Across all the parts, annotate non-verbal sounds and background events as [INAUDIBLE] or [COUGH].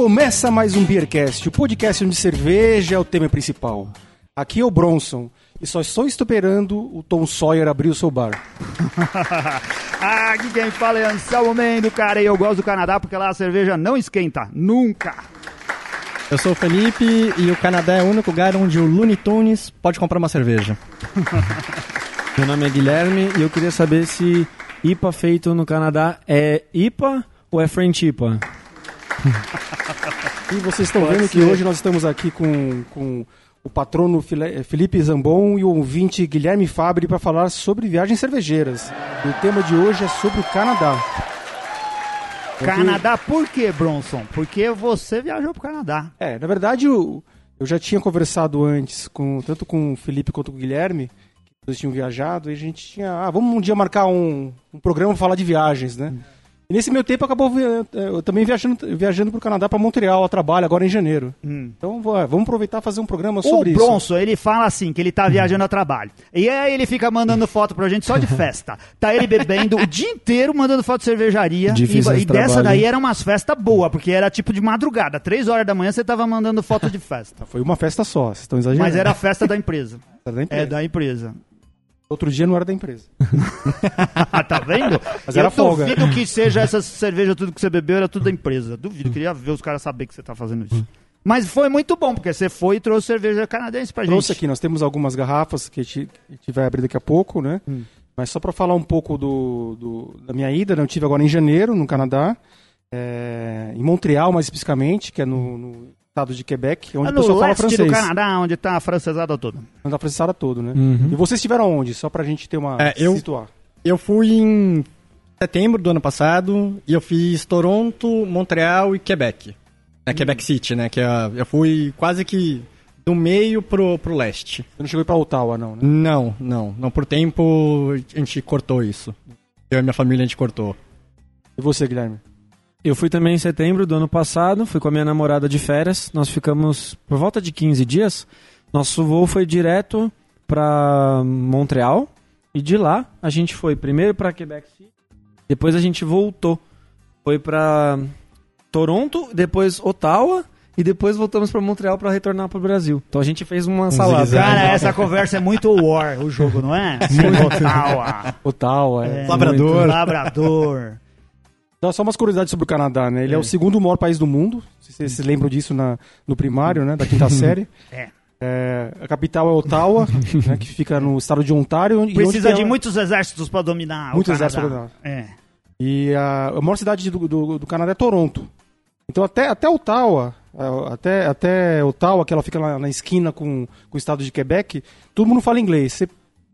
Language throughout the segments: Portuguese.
Começa mais um Beercast, o podcast onde cerveja é o tema principal. Aqui é o Bronson e só estou esperando o Tom Sawyer abrir o seu bar. ah, [LAUGHS] aqui quem fala é Anselmo Mendo, cara, e eu gosto do Canadá porque lá a cerveja não esquenta, nunca. Eu sou o Felipe e o Canadá é o único lugar onde o Looney Tunes pode comprar uma cerveja. [LAUGHS] Meu nome é Guilherme e eu queria saber se IPA feito no Canadá é IPA ou é French IPA? [LAUGHS] e vocês estão vendo que hoje nós estamos aqui com, com o patrono Felipe Zambon e o ouvinte Guilherme Fabre para falar sobre viagens cervejeiras. E o tema de hoje é sobre o Canadá. Canadá por quê, Bronson? Porque você viajou para o Canadá. É, na verdade eu, eu já tinha conversado antes com tanto com o Felipe quanto com o Guilherme, que eles tinham viajado, e a gente tinha, ah, vamos um dia marcar um, um programa para falar de viagens, né? Hum. E nesse meu tempo acabou eh, eu também viajando, viajando para o Canadá, para Montreal, a trabalho, agora em janeiro. Hum. Então vamos aproveitar e fazer um programa sobre o isso. O Bronson, ele fala assim, que ele tá viajando a trabalho. E aí ele fica mandando foto pra gente só de [LAUGHS] festa. Tá ele bebendo o dia inteiro, mandando foto de cervejaria. Difícil e, e dessa daí era umas festas boas, porque era tipo de madrugada. Três horas da manhã você tava mandando foto de festa. Foi uma festa só, vocês estão exagerando. Mas era a festa da empresa. Era da empresa. É da empresa. Outro dia não era da empresa. [LAUGHS] tá vendo? Mas era eu folga. duvido que seja essa cerveja, tudo que você bebeu era tudo da empresa. Duvido, queria ver os caras saber que você tá fazendo isso. Mas foi muito bom, porque você foi e trouxe cerveja canadense pra trouxe gente. Trouxe aqui, nós temos algumas garrafas que a gente vai abrir daqui a pouco, né? Hum. Mas só para falar um pouco do, do, da minha ida, né? eu tive agora em janeiro, no Canadá, é, em Montreal mais especificamente, que é no, no estado de Quebec, onde é o pessoal fala francês. do Canadá, onde está a francesada toda. Onde está a francesada toda, né? Uhum. E vocês estiveram onde? Só para a gente ter uma... É, eu, situar. Eu fui em setembro do ano passado e eu fiz Toronto, Montreal e Quebec. É, Quebec City, né? Que é, eu fui quase que do meio pro, pro leste. Você não chegou para Ottawa, não, né? Não, não. Não, por tempo a gente cortou isso. Eu e minha família a gente cortou. E você, Guilherme? Eu fui também em setembro do ano passado, fui com a minha namorada de férias. Nós ficamos por volta de 15 dias. Nosso voo foi direto para Montreal e de lá a gente foi primeiro para Quebec City, depois a gente voltou. Foi para Toronto, depois Ottawa e depois voltamos para Montreal para retornar para o Brasil. Então a gente fez uma salada. Cara, essa conversa é muito War, o jogo, não é? [LAUGHS] Ottawa. Ottawa, é. é Labrador. Labrador. Então, só umas curiosidades sobre o Canadá, né? Ele é, é o segundo maior país do mundo. Se vocês se lembram disso na, no primário, né? Da quinta [LAUGHS] série. É. É, a capital é Ottawa, [LAUGHS] né, que fica no estado de Ontário. Precisa de muitos exércitos para dominar muitos o Canadá. exércitos para dominar. É. E a, a maior cidade do, do, do, Canadá é Toronto. Então até, até Ottawa, é, até, até Ottawa, que ela fica lá na esquina com, com o estado de Quebec, todo mundo fala inglês. Você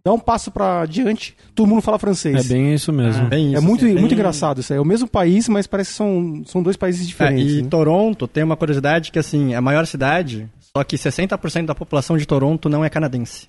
dá um passo para diante, todo mundo fala francês. É bem isso mesmo. Ah, bem isso, é muito, é bem... muito engraçado isso. É o mesmo país, mas parece que são, são dois países diferentes. É, e né? Toronto tem uma curiosidade que, assim, é a maior cidade, só que 60% da população de Toronto não é canadense.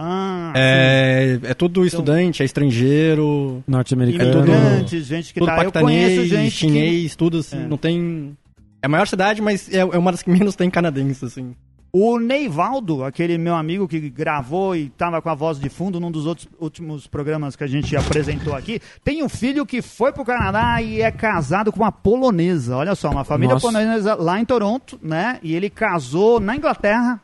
Ah, é, é tudo então, estudante, é estrangeiro. Norte-americano. É gente que tudo tá, paquistanês, gente chinês, que... tudo assim. É. Não tem. É a maior cidade, mas é, é uma das que menos tem canadense, assim. O Neivaldo, aquele meu amigo que gravou e estava com a voz de fundo num dos outros últimos programas que a gente apresentou aqui, tem um filho que foi para o Canadá e é casado com uma polonesa. Olha só, uma família Nossa. polonesa lá em Toronto, né? E ele casou na Inglaterra.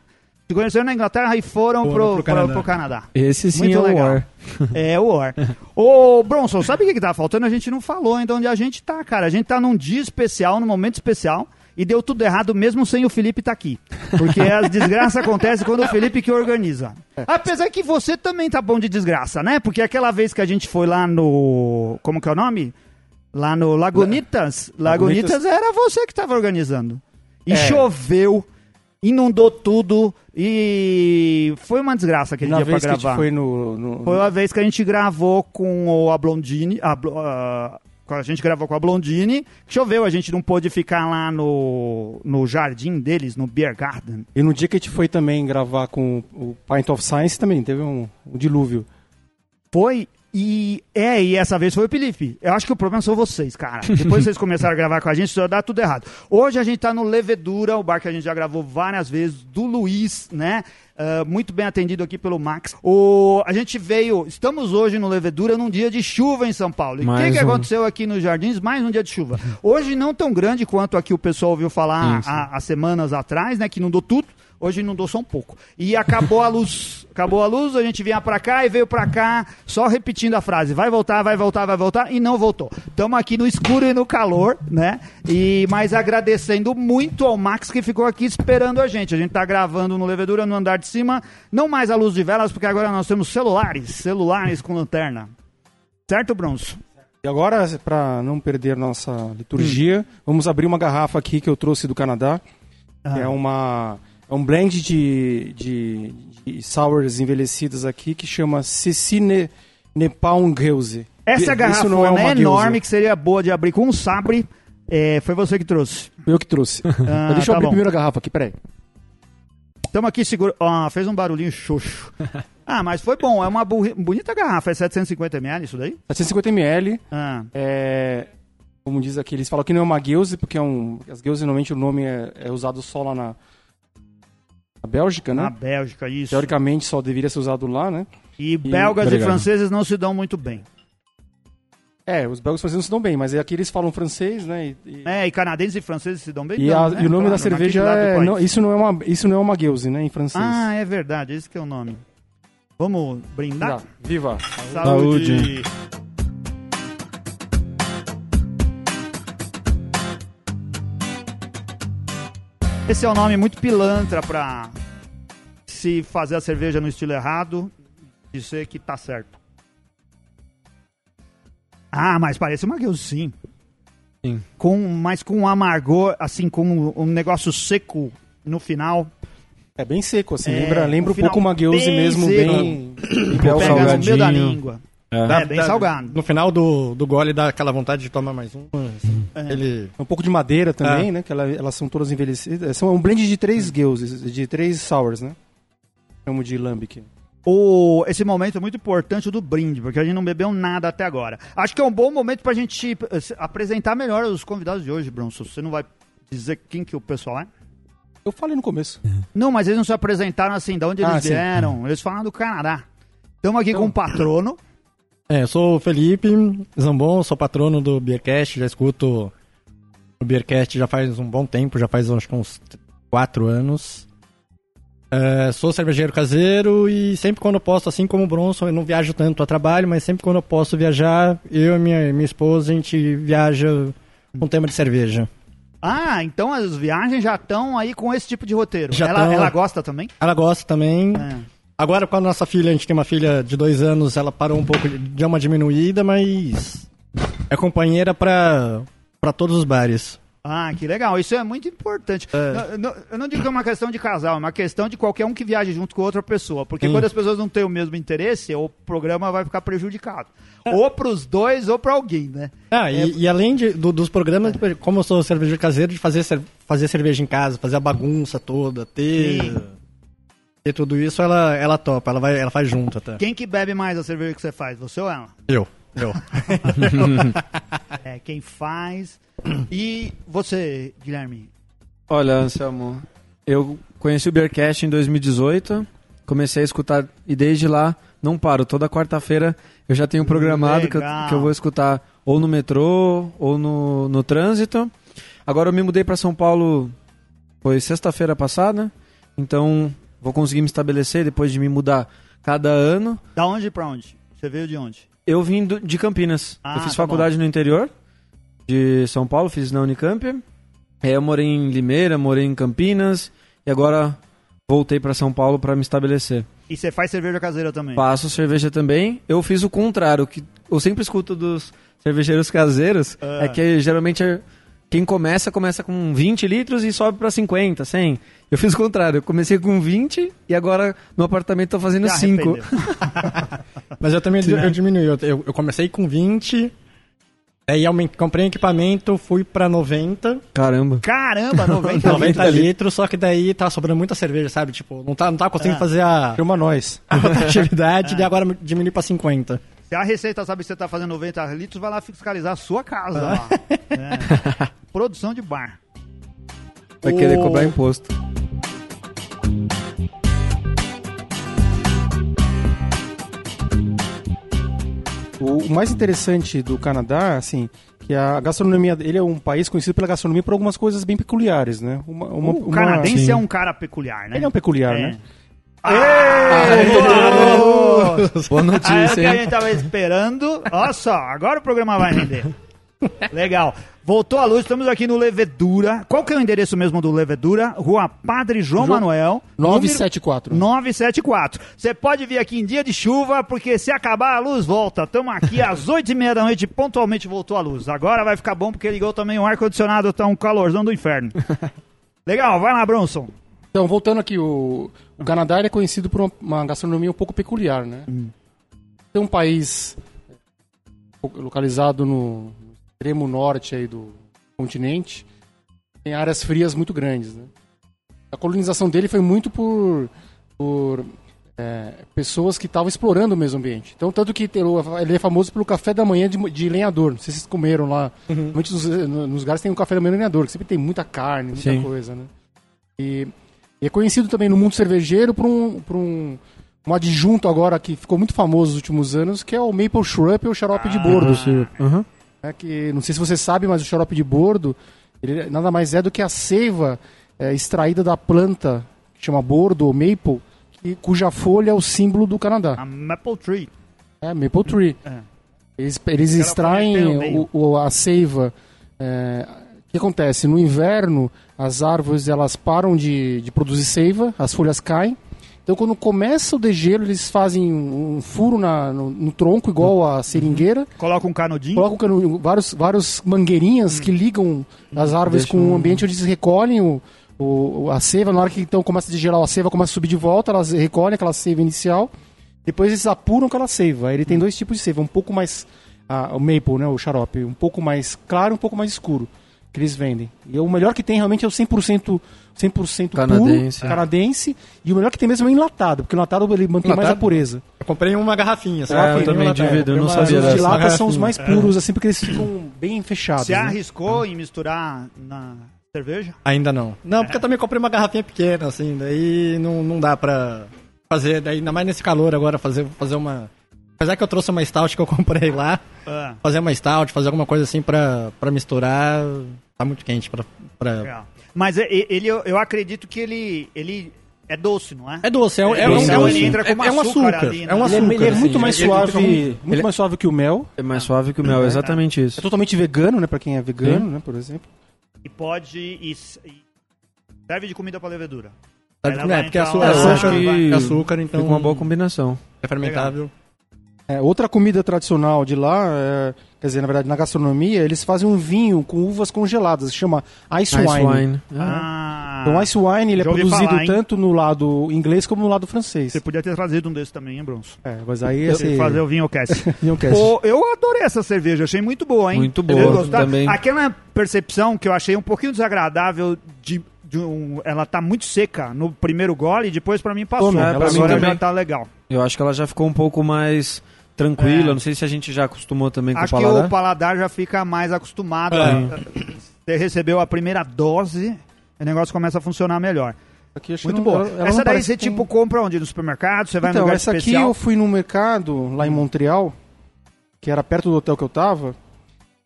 Se conheceram na Inglaterra e foram, foram pro, pro, Canadá. Pro, Canadá. Esse sim Muito é legal. o War. [LAUGHS] É o War. Ô, Bronson, sabe o que, que tá faltando? A gente não falou ainda onde a gente tá, cara. A gente tá num dia especial, num momento especial e deu tudo errado mesmo sem o Felipe estar tá aqui. Porque as desgraças acontecem quando o Felipe que organiza. Apesar que você também tá bom de desgraça, né? Porque aquela vez que a gente foi lá no. Como que é o nome? Lá no Lagunitas. Lagunitas, Lagunitas era você que estava organizando. E é. choveu, inundou tudo e foi uma desgraça aquele dia pra gravar. foi no, no, Foi uma vez que a gente gravou com o Ablondini. A, a, a gente gravou com a Blondine, choveu, a gente não pôde ficar lá no, no jardim deles, no Beer Garden. E no dia que a gente foi também gravar com o Pint of Science também, teve um, um dilúvio. Foi E é, e essa vez foi o Felipe. Eu acho que o problema são vocês, cara. [LAUGHS] Depois vocês começaram a gravar com a gente, isso dá tudo errado. Hoje a gente tá no Levedura, o bar que a gente já gravou várias vezes, do Luiz, né? Uh, muito bem atendido aqui pelo Max. O, a gente veio, estamos hoje no Levedura num dia de chuva em São Paulo. E o que, que um. aconteceu aqui nos Jardins? Mais um dia de chuva. Hoje não tão grande quanto aqui o pessoal ouviu falar há semanas atrás, né? Que inundou tudo. Hoje inundou só um pouco. E acabou a luz. Acabou a luz, a gente vinha pra cá e veio pra cá, só repetindo a frase: vai voltar, vai voltar, vai voltar, e não voltou. Estamos aqui no escuro e no calor, né? E mas agradecendo muito ao Max que ficou aqui esperando a gente. A gente tá gravando no Levedura no andar de cima, não mais a luz de velas, porque agora nós temos celulares, celulares com lanterna. Certo, Bronson? E agora, para não perder nossa liturgia, vamos abrir uma garrafa aqui que eu trouxe do Canadá. Que é uma é um blend de, de, de sours envelhecidas aqui que chama Cecine Nepaungreuse. Essa garrafa não é uma é enorme, que seria boa de abrir com um sabre. É, foi você que trouxe. Eu que trouxe. [LAUGHS] Ah, Deixa eu tá abrir bom. primeiro a garrafa aqui, peraí. Estamos aqui seguro. Ah, fez um barulhinho xoxo. [LAUGHS] Ah, mas foi bom. É uma bonita garrafa. É 750ml isso daí? 750ml. Ah, É, como diz aqui, eles falam que não é uma gueuze, porque é um, as gueuzes normalmente o nome é, é usado só lá na, na Bélgica, né? na Bélgica, isso. Teoricamente só deveria ser usado lá, né? E belgas e franceses não se dão muito bem. É, os belgas franceses não se dão bem, mas é aqui eles falam francês, né? E, e- É, e canadenses e franceses se dão bem. e Dão, a- né? e o nome Claro, da cerveja é. não, isso, não é uma, isso não é uma gueuze, né? Em francês. Ah, é verdade. Esse que é o nome. Vamos brindar? Tá, Viva! Saúde. Esse é um nome muito pilantra pra se fazer a cerveja no estilo errado, dizer que tá certo. Ah, mas parece uma guilda, sim. Sim. Com, mas com um amargor, assim, com um negócio seco no final. É bem seco, assim. É, lembra lembra um pouco uma bem mesmo, seco. bem. bem Pega Pega o salgado. no meio da salgadinho. língua. É. É, bem salgado. No final do, do gole dá aquela vontade de tomar mais um. assim. É. Ele. Um pouco de madeira também, Ah. né? Que ela- elas são todas envelhecidas. São um blend de três gueuzes, de três sours, né? Chamo de lambic. o, esse momento é muito importante do brinde, porque a gente não bebeu nada até agora. Acho que é um bom momento pra gente eh, se- apresentar melhor os convidados de hoje, Bronson. Você não vai dizer quem que o pessoal é? Eu falei no começo. Não, mas eles não se apresentaram assim, de onde eles Ah, sim. vieram. Eles falaram do Canadá. Estamos aqui Então- com o patrono. É, eu sou o Felipe Zambon, sou patrono do Beercast, já escuto o Beercast já faz um bom tempo, já faz acho que uns quatro anos. É, sou cervejeiro caseiro e sempre quando eu posso, assim como o Bronson, eu não viajo tanto a trabalho, mas sempre quando eu posso viajar, eu e minha, minha esposa, a gente viaja com tema de cerveja. Ah, então as viagens já estão aí com esse tipo de roteiro. Já ela, tão. ela gosta também? Ela gosta também. É. Agora, com a nossa filha, a gente tem uma filha de dois anos, ela parou um pouco, deu uma diminuída, mas é companheira pra, pra todos os bares. Ah, que legal. Isso é muito importante. Não- não- eu não digo que é uma questão de casal, é uma questão de qualquer um que viaje junto com outra pessoa. Porque Sim. quando as pessoas não têm o mesmo interesse, o programa vai ficar prejudicado. Ou pros dois, ou pra alguém, né? Ah, e, e além de- do- dos programas, como eu sou cervejeiro caseiro, de fazer, fazer cerveja em casa, fazer a bagunça toda, ter, Sim. Ter tudo isso, ela, ela topa, ela, vai, ela faz junto até. Quem que bebe mais a cerveja que você faz? Você ou ela? Eu, eu. [LAUGHS] É, quem faz. E você, Guilherme? Olha, Anselmo, eu conheci o Beercast em 2018, comecei a escutar e desde lá não paro. Toda quarta-feira eu já tenho programado que eu, que eu vou escutar ou no metrô ou no, no trânsito. Agora eu me mudei para São Paulo, foi sexta-feira passada, então vou conseguir me estabelecer depois de me mudar cada ano. Da onde pra onde? Você veio de onde? Eu vim do- de Campinas. Ah, eu fiz tá faculdade no interior de São Paulo, fiz na Unicamp. Aí eu morei em Limeira, morei em Campinas e agora voltei para São Paulo para me estabelecer. E você faz cerveja caseira também? Faço cerveja também. Eu fiz o contrário, que eu sempre escuto dos cervejeiros caseiros, Ah. é que geralmente é- quem começa começa com 20 litros e sobe para 50, 100. Eu fiz o contrário, eu comecei com 20 e agora no apartamento tô fazendo Se 5. arrependeu. [LAUGHS] Mas eu também eu diminui, eu, eu, comecei com 20, aí aument, comprei um equipamento, fui pra 90, Caramba. Caramba, [LAUGHS] 90 90 litros. litros, só que daí tá sobrando muita cerveja, sabe? Tipo, não tá, não tá conseguindo Ah. fazer a, Chama nós. a [LAUGHS] rotatividade, e agora diminui pra 50. Se a Receita sabe que você tá fazendo 90 litros, vai lá fiscalizar a sua casa lá. É. [LAUGHS] Produção de bar. Vai querer cobrar imposto. O mais interessante do Canadá, assim, que a gastronomia, ele é um país conhecido pela gastronomia por algumas coisas bem peculiares, né? Uma, uma- o uma- canadense Sim. é um cara peculiar, né? Ele é um peculiar, É. né? Boa! Boa Ah, é o notícia, que a gente tava esperando. Olha só, agora o programa vai render. Legal. Voltou a luz, estamos aqui no Levedura. Qual que é o endereço mesmo do Levedura? Rua Padre João João- Manuel. 974. 974. Você pode vir aqui em dia de chuva, porque se acabar a luz, volta. Estamos aqui às 8 e meia da noite, pontualmente voltou a luz. Agora vai ficar bom porque ligou também o ar-condicionado, tá um calorzão do inferno. Legal, vai lá, Bronson. Então, voltando aqui, o, o Canadá é conhecido por uma, uma gastronomia um pouco peculiar, né? É um país é, localizado no extremo norte aí do continente, tem áreas frias muito grandes, né? A colonização dele foi muito por, por é, pessoas que estavam explorando o meio ambiente. Então, tanto que ele é famoso pelo café da manhã de, de lenhador. Não sei se vocês comeram lá. Normalmente nos, nos lugares tem um café da manhã de lenhador, que sempre tem muita carne, muita Sim. coisa, né? E, e é conhecido também no mundo cervejeiro por um, por um, um adjunto agora que ficou muito famoso nos últimos anos, que é o Maple Syrup, ou xarope de bordo. Aham. né, que não sei se você sabe, mas o xarope de bordo ele nada mais é do que a seiva é, extraída da planta que chama bordo ou maple, que- cuja folha é o símbolo do Canadá. A Maple Tree. É, maple tree. É. Eles, eles extraem o, o- a seiva. é, que acontece? No inverno, as árvores elas param de, de produzir seiva, as folhas caem. Então, quando começa o degelo, eles fazem um, um furo na- no, no tronco, igual a seringueira, Coloca um canudinho. colocam cano- vários, vários mangueirinhas que ligam as árvores com o ambiente onde eles recolhem o, o- a seiva. Na hora que então começa a degelar a seiva, começa a subir de volta, elas recolhem aquela seiva inicial. Depois eles apuram aquela seiva. Ele tem dois tipos de seiva, um pouco mais ah, o maple, né, o xarope, um pouco mais claro e um pouco mais escuro que eles vendem. E o melhor que tem realmente é o 100%, 100 Canadense. puro, canadense, e o melhor que tem mesmo é o enlatado, porque o enlatado ele mantém mais a Enlatado? pureza. Eu comprei uma garrafinha. só É, eu também, de vidro, eu não sabia Os de lata são os mais puros, assim, porque eles ficam bem fechados. Você né? arriscou em misturar na cerveja? Ainda não. Não, porque eu também comprei uma garrafinha pequena, assim, daí não, não dá pra fazer, daí ainda mais nesse calor agora, fazer, fazer uma... Apesar que eu trouxe uma stout que eu [LAUGHS] comprei lá, Ah, fazer uma stout, fazer alguma coisa assim pra, pra misturar, tá muito quente pra... pra... Mas é- é- ele, eu, acredito que ele, ele é doce, não é? É doce, é, um- é, É um, doce, é, um, ele entra é, como é um açúcar açúcar, ali, né? é um Ele é, açúcar. ele é muito mais ele- ele suave, um- muito mais suave que o mel. É mais suave que o mel, exatamente É isso. totalmente vegano, né, para quem é vegano, né, por exemplo. E pode. E, serve de comida pra levedura. Ela é? Porque entrar açúcar, açúcar, é então Fica uma boa combinação. é fermentável. É, outra comida tradicional de lá, é, quer dizer, na verdade, na gastronomia, eles fazem um vinho com uvas congeladas, chama ice, Ice wine. wine. Ah, Então, o ice wine ele é Já produzido falar, tanto no lado inglês como no lado francês. Você podia ter trazido um desses também, hein, Bronson? É, mas aí esse... fazer o vinho cast. [LAUGHS] Vinho cast. Pô, eu adorei essa cerveja, achei muito boa, hein? Muito boa, também. Aquela percepção que eu achei um pouquinho desagradável de, de um, ela tá muito seca no primeiro gole e depois pra mim passou. Toma, é, pra mim Agora também. já tá legal. Eu acho que ela já ficou um pouco mais tranquila. É. Não sei se a gente já acostumou também Acho com o que paladar. o paladar já fica mais acostumado. É. a- Você recebeu a primeira dose, o negócio começa a funcionar melhor. Aqui, acho que Muito não- boa. ela- ela essa daí parece você que tem- tipo compra onde? No supermercado? Você vai no Então, lugar essa aqui especial? eu fui num mercado lá em Montreal, que era perto do hotel que eu tava,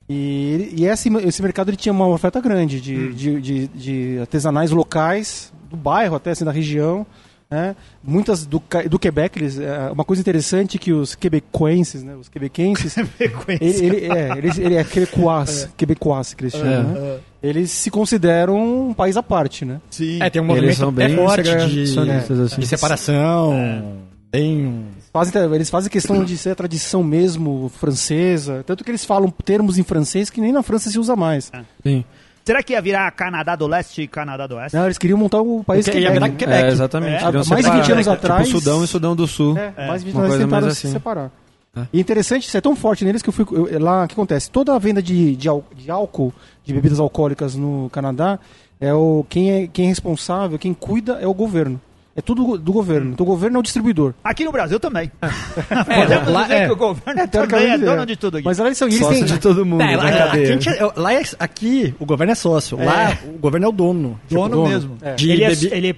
e, e esse, esse mercado ele tinha uma oferta grande de, Hum. de, de, de artesanais locais, do bairro até, assim, da região, né? Muitas do, do Quebec, eles, é, uma coisa interessante que os quebecoenses, né? Os [LAUGHS] quebequenses, ele, ele, é, eles, ele é quebecois, [LAUGHS] quebecois que eles chamam, É. né? Eles se consideram um país à parte, né? Sim. É, tem um Eles movimento são bem é forte de, segregacionistas, assim. de separação, tem um... Fazem, eles fazem questão de ser a tradição mesmo francesa, tanto que eles falam termos em francês que nem na França se usa mais. Sim. Será que ia virar Canadá do Leste e Canadá do Oeste? Não, eles queriam montar o país Porque ia virar né? Quebec. É, exatamente. É. Há mais de 20 separar. anos atrás- Tipo Sudão e Sudão do Sul. É, mais de 20 uma anos coisa tentaram se assim. separar. É. E interessante, isso é tão forte neles que eu fui. eu- lá, o que acontece? Toda a venda de, de, de álcool, de bebidas alcoólicas no Canadá, é o, quem, é, quem é responsável, quem cuida é o governo. É tudo do governo. Então o governo é o distribuidor. Aqui no Brasil também. É, [LAUGHS] Podemos lá- dizer é. que o governo também é dono é. de tudo aqui. Mas lá eles são. Sócio têm, de todo mundo É, na lá, aqui, é- lá é- aqui o governo é sócio. Lá o governo é o dono. dono, dono. mesmo. É. De Ele, é, bebi- ele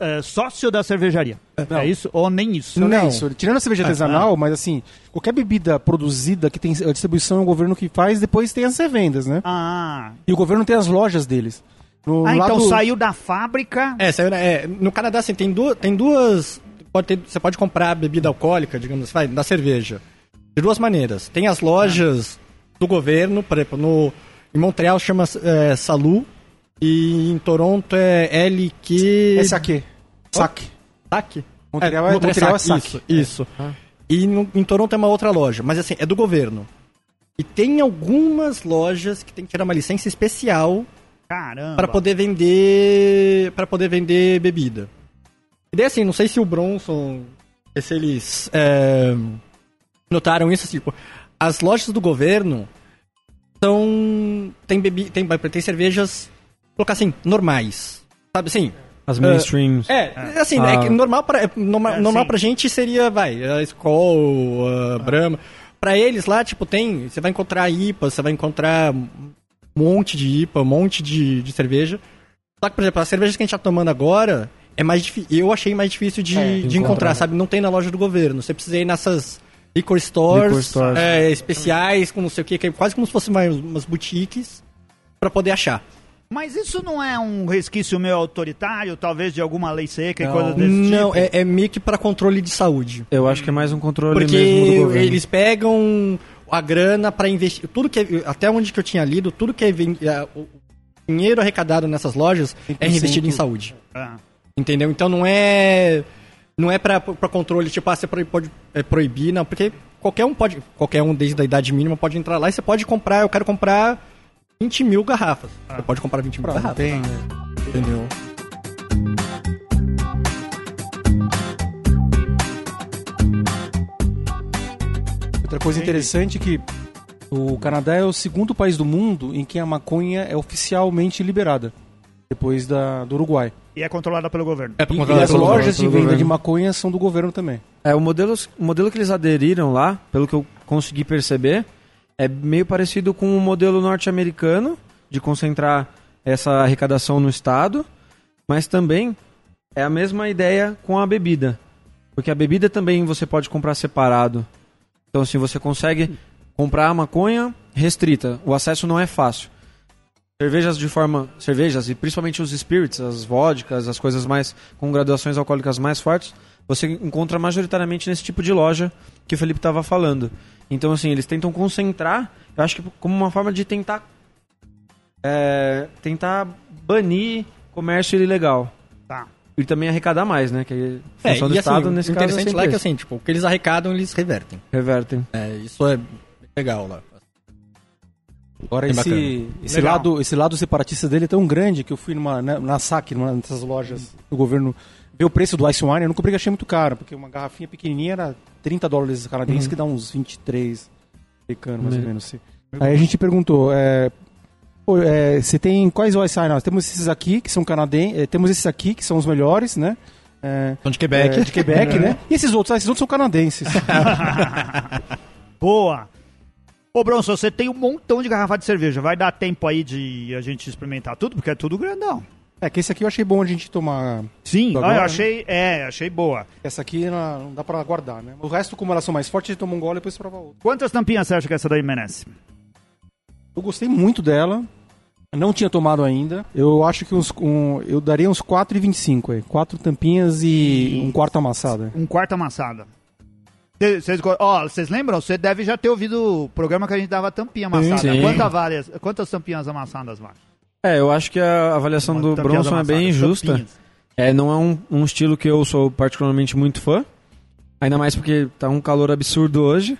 é, é, sócio da cervejaria. Não. É isso? Ou nem isso? Não, Não. é isso. Tirando a cerveja artesanal, mas assim, qualquer bebida produzida que tem a distribuição é o governo que faz, depois tem as revendas, né? Ah, E o governo tem as lojas deles. No ah então lado- saiu da fábrica. É, saiu, é, no Canadá, assim, tem, du tem duas. Pode ter- você pode comprar bebida alcoólica, digamos assim, vai, da cerveja. De duas maneiras. Tem as lojas do governo, por exemplo, no, em Montreal chama é, Salu. E em Toronto é LQ. É saque. Saque. Saque? Montreal é- Montreal é saque. Isso, isso. E no- em Toronto é uma outra loja, mas assim, é do governo. E tem algumas lojas que tem que tirar uma licença especial Caramba. para poder vender para poder vender bebida. E daí assim, não sei se o Bronson, se eles é, notaram isso, tipo, as lojas do governo são tem bebi, tem, tem cervejas, vou colocar assim, normais. Sabe assim? As mainstreams. É, assim, Ah. é que normal para é, normal, É, normal sim. pra gente seria, vai, a Skol, a Brahma. Pra eles lá, tipo, tem, você vai encontrar IPA, você vai encontrar monte de IPA, um monte de, de cerveja. Só que, por exemplo, as cervejas que a gente tá tomando agora é mais difícil, eu achei mais difícil de, É, de encontrar. encontrar, sabe? Não tem na loja do governo. Você precisa ir nessas liquor stores, Liquor stores. é, especiais, com não sei o que, que é quase como se fossem mais umas boutiques pra poder achar. Mas isso não é um resquício meio autoritário, talvez de alguma lei seca e Não. coisas desse Não, tipo? é, é meio que pra controle de saúde. Eu acho que é mais um controle Porque mesmo do governo. eles pegam a grana pra investir. Tudo que até onde que eu tinha lido, tudo que é é, o dinheiro arrecadado nessas lojas é 100%. reinvestido em saúde. Ah. Entendeu? Então não é não é pra, pra controle, tipo, ah, você pode, é, proibir, não, porque qualquer um pode, qualquer um desde a idade mínima pode entrar lá e você pode comprar, eu quero comprar 20 mil garrafas. Você pode comprar 20 mil Pronto, garrafas. tem. Entendeu? Outra coisa interessante é que o Canadá é o segundo país do mundo em que a maconha é oficialmente liberada. Depois da, do Uruguai. E é controlada pelo governo. É E, e as pelo lojas de venda governo. de maconha são do governo também. É, o modelo, o modelo que eles aderiram lá, pelo que eu consegui perceber, é meio parecido com o modelo norte-americano, de concentrar essa arrecadação no Estado, mas também é a mesma ideia com a bebida. Porque a bebida também você pode comprar separado. Então, assim, você consegue comprar maconha restrita. O acesso não é fácil. Cervejas de forma. Cervejas, e principalmente os spirits, as vodkas, as coisas mais. com graduações alcoólicas mais fortes, você encontra majoritariamente nesse tipo de loja que o Felipe estava falando. Então, assim, eles tentam concentrar, eu acho que como uma forma de tentar. é, tentar banir comércio ilegal. E também arrecadar mais, né? Que a É, função do e assim, Estado, nesse caso, é interessante lá é que assim, tipo, o que eles arrecadam, eles revertem. revertem. É, isso é legal lá. Agora Bem esse, bacana. esse, Legal. lado, esse lado separatista dele é tão grande que eu fui numa, na, na SAC, numa dessas lojas do governo, ver o preço do Ice Wine, eu não comprei, achei muito caro, porque uma garrafinha pequenininha era 30 dólares canadenses, que dá uns 23 americanos, mais ou Uhum. menos. assim. Aí a gente perguntou, é, pô, é, você tem quais Wine? Nós temos esses aqui, que são canadenses, temos esses aqui, que são os melhores, né? É, São de Quebec. é, de Quebec, [LAUGHS] né? E esses outros? Ah, esses outros são canadenses. [LAUGHS] Boa! Ô, Bronson, você tem um montão de garrafa de cerveja. Vai dar tempo aí de a gente experimentar tudo? Porque é tudo grandão. é que esse aqui eu achei bom a gente tomar. Sim, Agora, ah, eu né? achei, é, achei boa. Essa aqui não, não dá pra guardar, né? O resto, como elas são mais fortes, a gente toma um gole e depois prova outro. Quantas tampinhas você acha que essa daí merece? Eu gostei muito dela. Não tinha tomado ainda. Eu acho que uns, um, eu daria uns 4,25 aí. Quatro tampinhas e um quarto amassado. Um quarto amassada. Cê- Vocês vocês lembram? Você deve já ter ouvido o programa que a gente dava tampinha amassada. sim. Quanta várias, quantas tampinhas amassadas, Marcos? É, eu acho que a avaliação do Tampinhas Bronson é bem injusta. tampinhas. É, não é um, um estilo que eu sou particularmente muito fã. Ainda mais porque tá um calor absurdo hoje.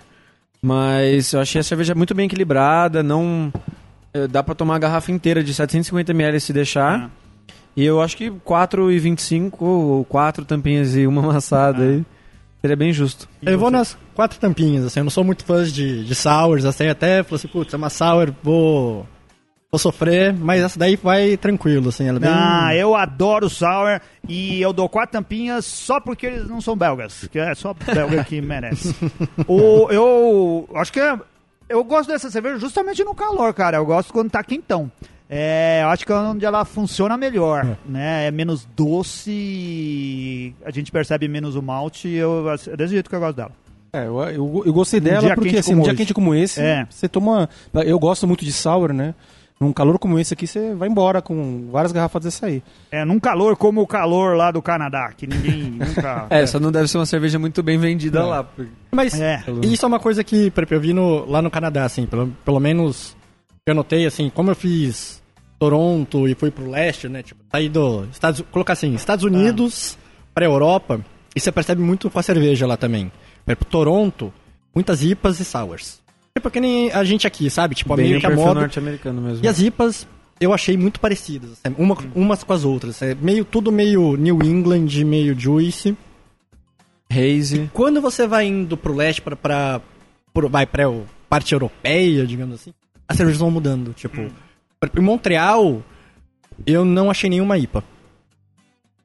Mas eu achei a cerveja muito bem equilibrada, não... eh, Dá pra tomar a garrafa inteira de 750ml se deixar. Ah. E eu acho que 4,25 ou 4 tampinhas e uma [LAUGHS] amassada aí seria bem justo. Eu vou nas quatro tampinhas, assim, eu não sou muito fã de, de sours, assim, até falou assim, putz, é uma sour, vou... vou sofrer, mas essa daí vai tranquilo, assim, ela é bem... Ah, eu adoro sour e eu dou quatro tampinhas só porque eles não são belgas, que é só belga que merece. [LAUGHS] o, eu acho que é- eu gosto dessa cerveja justamente no calor, cara. Eu gosto quando tá quentão. É, eu acho que é onde ela funciona melhor, né? É menos doce, a gente percebe menos o malte. Eu, é desse jeito que eu gosto dela. É, eu, eu, eu gostei dela dia porque assim, um dia hoje. quente como esse, É. você toma. Eu gosto muito de sour, né? Num calor como esse aqui, você vai embora com várias garrafas dessa aí. É, num calor como o calor lá do Canadá, que ninguém [LAUGHS] nunca. É, essa não deve ser uma cerveja muito bem vendida lá. porque- Mas É. isso é uma coisa que por exemplo, eu vi no- lá no Canadá, assim, pelo, pelo menos eu notei, assim, como eu fiz Toronto e fui pro leste, né? Tipo, saí do. Estados, colocar assim, Estados Unidos pra Europa, e você percebe muito com a cerveja lá também. Por exemplo, Toronto, muitas IPAs e sours. Tipo, que nem a gente aqui, sabe? Tipo, bem meio no que a perfil moda. norte-americano mesmo. E as IPAs eu achei muito parecidas, assim, uma, umas com as outras. É meio tudo meio New England, meio juicy. Haze. Quando você vai indo pro leste, pra, pra, pro- vai pra o- parte europeia, digamos assim, as cervejas vão mudando. Tipo, em Montreal, eu não achei nenhuma IPA.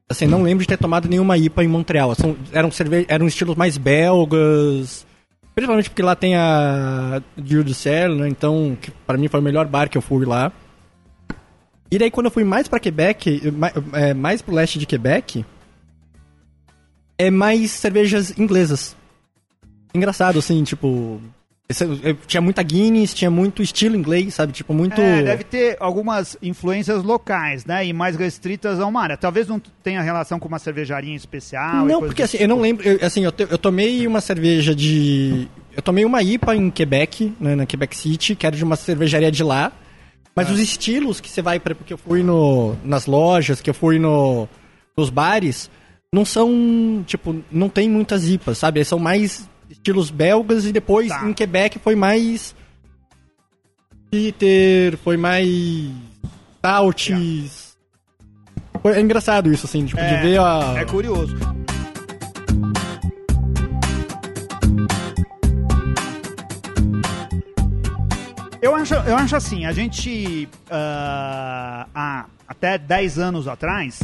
Assim, não lembro de ter tomado nenhuma IPA em Montreal. São, eram, cerve eram estilos mais belgas. Principalmente porque lá tem a Dieu du Ciel, né? Então, que pra mim foi o melhor bar que eu fui lá. E daí quando eu fui mais pra Quebec, ma- é, mais pro leste de Quebec, é mais cervejas inglesas. Engraçado, assim, tipo. Esse- eu- Tinha muita Guinness, tinha muito estilo inglês, sabe? Tipo, muito. É, deve ter algumas influências locais, né? E mais restritas a uma área. Talvez não tenha relação com uma cervejaria especial. Não, porque assim, eu não tipo. lembro. eu- assim, eu, te- eu tomei uma cerveja de. Eu tomei uma IPA em Quebec, né, na Quebec City, que era de uma cervejaria de lá. Mas os estilos que você vai para porque eu fui no, nas lojas, que eu fui no, nos bares, não são, tipo, não tem muitas IPAs, sabe? São mais estilos belgas e depois Tá. em Quebec foi mais Peter, foi mais Stouts. Foi, é engraçado isso, assim, tipo, É, de ver a... É curioso. Eu acho, eu acho assim, a gente ah, há até 10 anos atrás,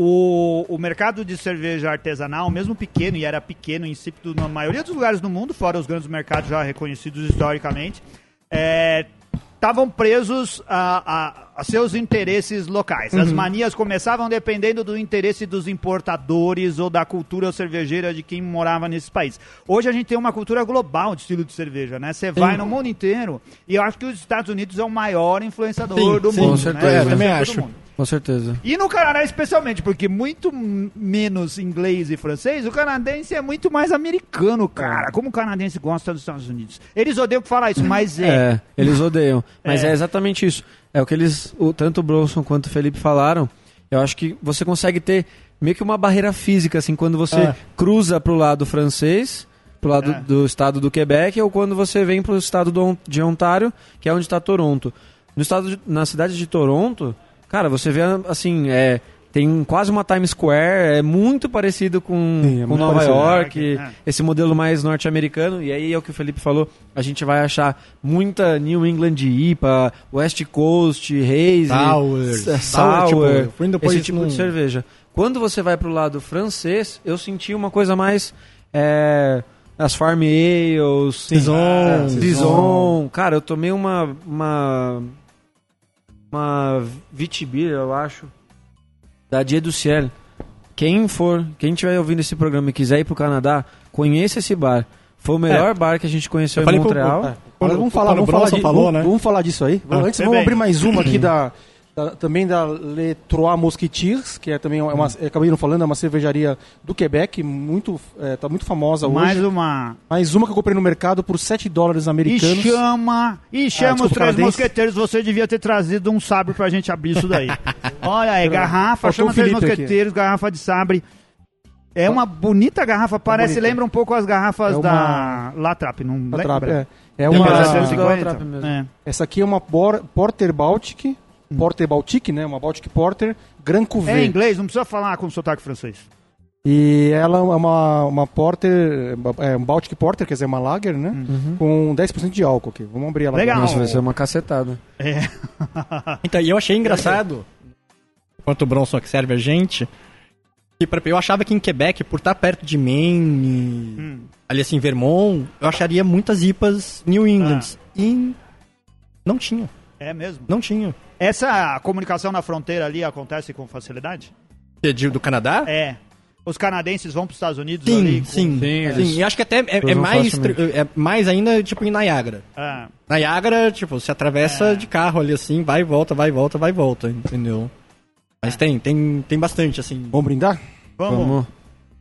o, o mercado de cerveja artesanal, mesmo pequeno, e era pequeno, insípido na maioria dos lugares do mundo, fora os grandes mercados já reconhecidos historicamente, estavam presos a, a- a seus interesses locais. As manias começavam dependendo do interesse dos importadores ou da cultura cervejeira de quem morava nesse país. Hoje a gente tem uma cultura global de estilo de cerveja, né? Você vai no mundo inteiro e eu acho que os Estados Unidos é o maior influenciador Sim, do sim, mundo. com certeza. né? É, Influenciador também acho. mundo. Com certeza. E no Canadá especialmente, porque muito menos inglês e francês, o canadense é muito mais americano, cara. Como o canadense gosta dos Estados Unidos. Eles odeiam falar isso, mas é. É, eles odeiam. [LAUGHS] Mas É. é. exatamente isso. É o que eles, o, tanto o Bronson quanto o Felipe falaram. Eu acho que você consegue ter meio que uma barreira física, assim, quando você É. cruza pro lado francês, pro lado É. do estado do Quebec, ou quando você vem pro estado do de Ontário, que é onde está Toronto. No estado de- na cidade de Toronto, cara, você vê assim, é, tem quase uma Times Square, é muito parecido com, Sim, é com muito Nova parecido. York, É. esse modelo mais norte-americano, e aí é o que o Felipe falou, a gente vai achar muita New England IPA, West Coast, Haze, Sour. Sour, tipo, esse tipo num- de cerveja. Quando você vai pro lado francês, eu senti uma coisa mais... é, as Farm Ales, é, Saison. Saison. Cara, eu tomei uma... uma uma Vitibir, eu acho, da Dia do Ciel. Quem for, quem estiver ouvindo esse programa e quiser ir pro Canadá, conheça esse bar. Foi o melhor bar que a gente conheceu Eu em falei pro- Montreal. é. Agora vamos falar, vamos falar, de- falou, vamos, né? vamos falar disso aí. Ah, Antes, é vamos bem. abrir mais uma aqui da, da- também da Le Trois Mosquetiers, que é também uma, Hum. é, acabei não falando, é uma cervejaria do Quebec, muito, é, tá muito famosa Mais hoje. uma. Mais uma que eu comprei no mercado por 7 dólares E americanos. chama. E chama os desculpa, três canadense. mosqueteiros. Você devia ter trazido um sabre pra gente abrir isso daí. [LAUGHS] Olha aí, garrafa, Faltou chama os três Felipe aqui. mosqueteiros, garrafa de sabre. É uma bonita garrafa, parece, bonita. lembra um pouco as garrafas É uma- da Latrap, não Latrap, lembra? é. É uma, bastante Parece da 50? Latrap mesmo. É. essa aqui é uma Porter Baltic. Porter Baltic, né? Uma Baltic Porter, Gran É Cuvée. em inglês, não precisa falar com sotaque francês. E ela é uma, uma Porter, é um Baltic Porter, quer dizer, uma Lager, né? Uhum. Com 10% de álcool aqui. Vamos abrir ela. Legal. Nossa, vai ser uma cacetada. É. [LAUGHS] Então, e eu achei engraçado, enquanto o Bronson que serve a gente, que pra- eu achava que em Quebec, por estar perto de Maine, Hum. ali assim, Vermont, eu acharia muitas IPAs New England. E não tinha, É mesmo. não tinha. Essa comunicação na fronteira ali acontece com facilidade? É de- Do Canadá? É. Os canadenses vão para os Estados Unidos Sim, ali? com- sim, Sim, sim. eles E acho que até é, é mais, é mais ainda, tipo, em Niagara. Ah, Niagara, tipo, você atravessa É. de carro ali assim, vai e volta, vai e volta, vai e volta, entendeu? Mas tem, tem, tem bastante, assim. Vamos brindar? vamos. Vamos.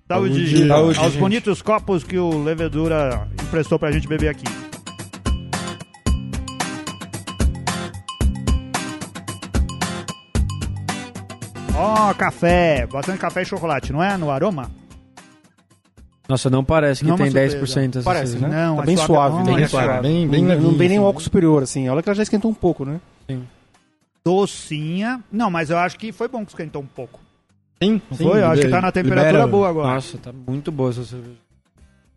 Saúde, Saúde, saúde, aos gente. bonitos copos que o Levedura emprestou pra gente beber aqui. Ó, café. Bastante café e chocolate, não é? No aroma? Nossa, não parece que Não tem surpresa. 10% essa Parece, né? Não, tá é bem suave. bem é suave. bem- bem não, não vem nem um assim. álcool superior, assim. Olha que ela já esquentou um pouco, né? Docinha. Não, mas eu acho que foi bom que esquentou um pouco. Sim, Não sim, foi? Eu acho que tá na libera- temperatura boa agora. Nossa, tá muito boa essa cerveja.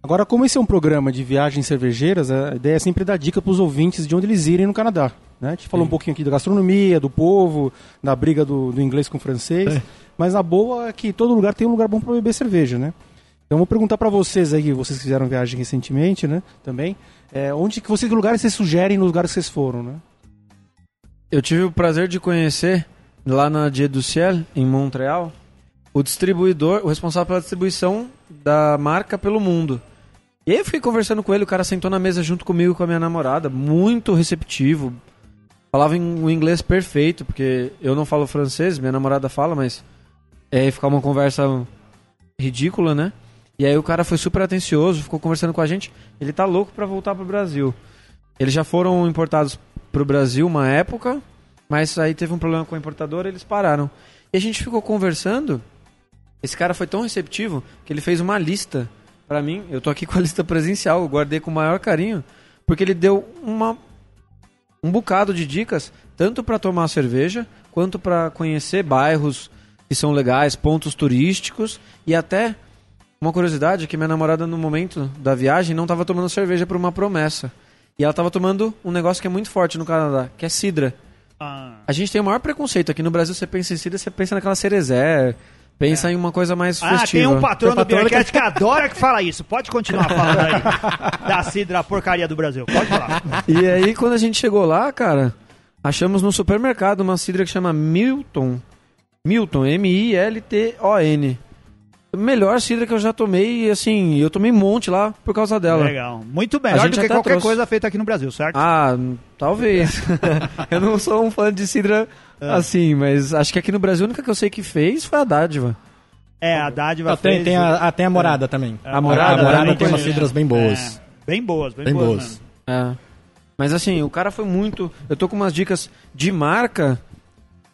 Agora, como esse é um programa de viagens cervejeiras, a ideia é sempre dar dica para os ouvintes de onde eles irem no Canadá. Né? A gente falou um pouquinho aqui da gastronomia, do povo, da briga do, do inglês com o francês. É. Mas a boa é que todo lugar tem um lugar bom para beber cerveja, né? Então, vou perguntar para vocês aí, vocês que fizeram viagem recentemente, né? Também. É, onde que vocês, que lugares vocês sugerem nos lugares que vocês foram, né? Eu tive o prazer de conhecer lá na Dia do Ciel, em Montreal, o distribuidor, o responsável pela distribuição da marca pelo mundo. E aí eu fiquei conversando com ele, o cara sentou na mesa junto comigo com a minha namorada, muito receptivo. Falava um inglês perfeito, porque eu não falo francês, minha namorada fala, mas é ficar uma conversa ridícula, né? E aí o cara foi super atencioso, ficou conversando com a gente. Ele tá louco pra voltar pro Brasil. Eles já foram importados pro Brasil uma época, mas aí teve um problema com a importadora eles pararam. E a gente ficou conversando. Esse cara foi tão receptivo que ele fez uma lista pra mim. Eu tô aqui com a lista presencial, eu guardei com o maior carinho, porque ele deu uma um bocado de dicas, tanto pra tomar cerveja, quanto pra conhecer bairros que são legais, pontos turísticos e até uma curiosidade é que minha namorada no momento da viagem não estava tomando cerveja por uma promessa. E ela estava tomando um negócio que é muito forte no Canadá, que é cidra. Ah, A gente tem o maior preconceito aqui no Brasil, você pensa em cidra, você pensa naquela cerezé, pensa em uma coisa mais Ah, festiva. tem um patrão do Beercast que adora que fala isso. Pode continuar falando aí [LAUGHS] da Cidra porcaria do Brasil. Pode falar. E aí, quando a gente chegou lá, cara, achamos no supermercado uma cidra que chama Milton. Milton, M-I-L-T-O-N. Melhor cidra que eu já tomei, e assim, eu tomei um monte lá por causa dela. Legal. Muito A melhor gente do que qualquer trouxe. coisa feita aqui no Brasil, certo? Ah, talvez. [LAUGHS] eu não sou um fã de cidra assim, mas acho que aqui no Brasil a única que eu sei que fez foi a dádiva. é, a dádiva Ah, tem, fez... tem, a, ah, tem a morada também. A morada, a morada tem umas cidras bem boas. É, bem boas, bem, Bem boas. boas. É. Mas assim, o cara foi muito. Eu tô com umas dicas de marca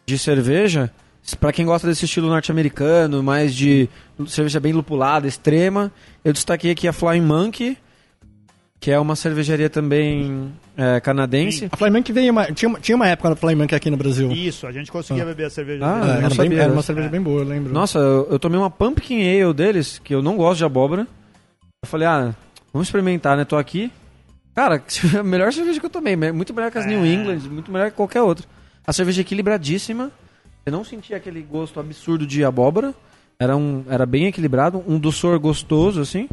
de cerveja. Pra quem gosta desse estilo norte-americano, mais de cerveja bem lupulada, extrema, eu destaquei aqui a Flying Monkey, que é uma cervejaria também é, canadense. A Flyman veio uma, tinha, uma- tinha uma época no Flyman aqui no Brasil. Isso, a gente conseguia beber a cerveja Ah, era, bem- era uma cerveja bem boa, eu lembro. Nossa, eu, eu tomei uma Pumpkin Ale deles, que eu não gosto de abóbora. Eu falei, ah, vamos experimentar, né? Tô aqui. Cara, [LAUGHS] a melhor cerveja que eu tomei. Muito melhor que as New É. England, muito melhor que qualquer outra. A cerveja equilibradíssima. Eu não senti aquele gosto absurdo de abóbora. Era, um, era bem equilibrado, um doçor gostoso, assim.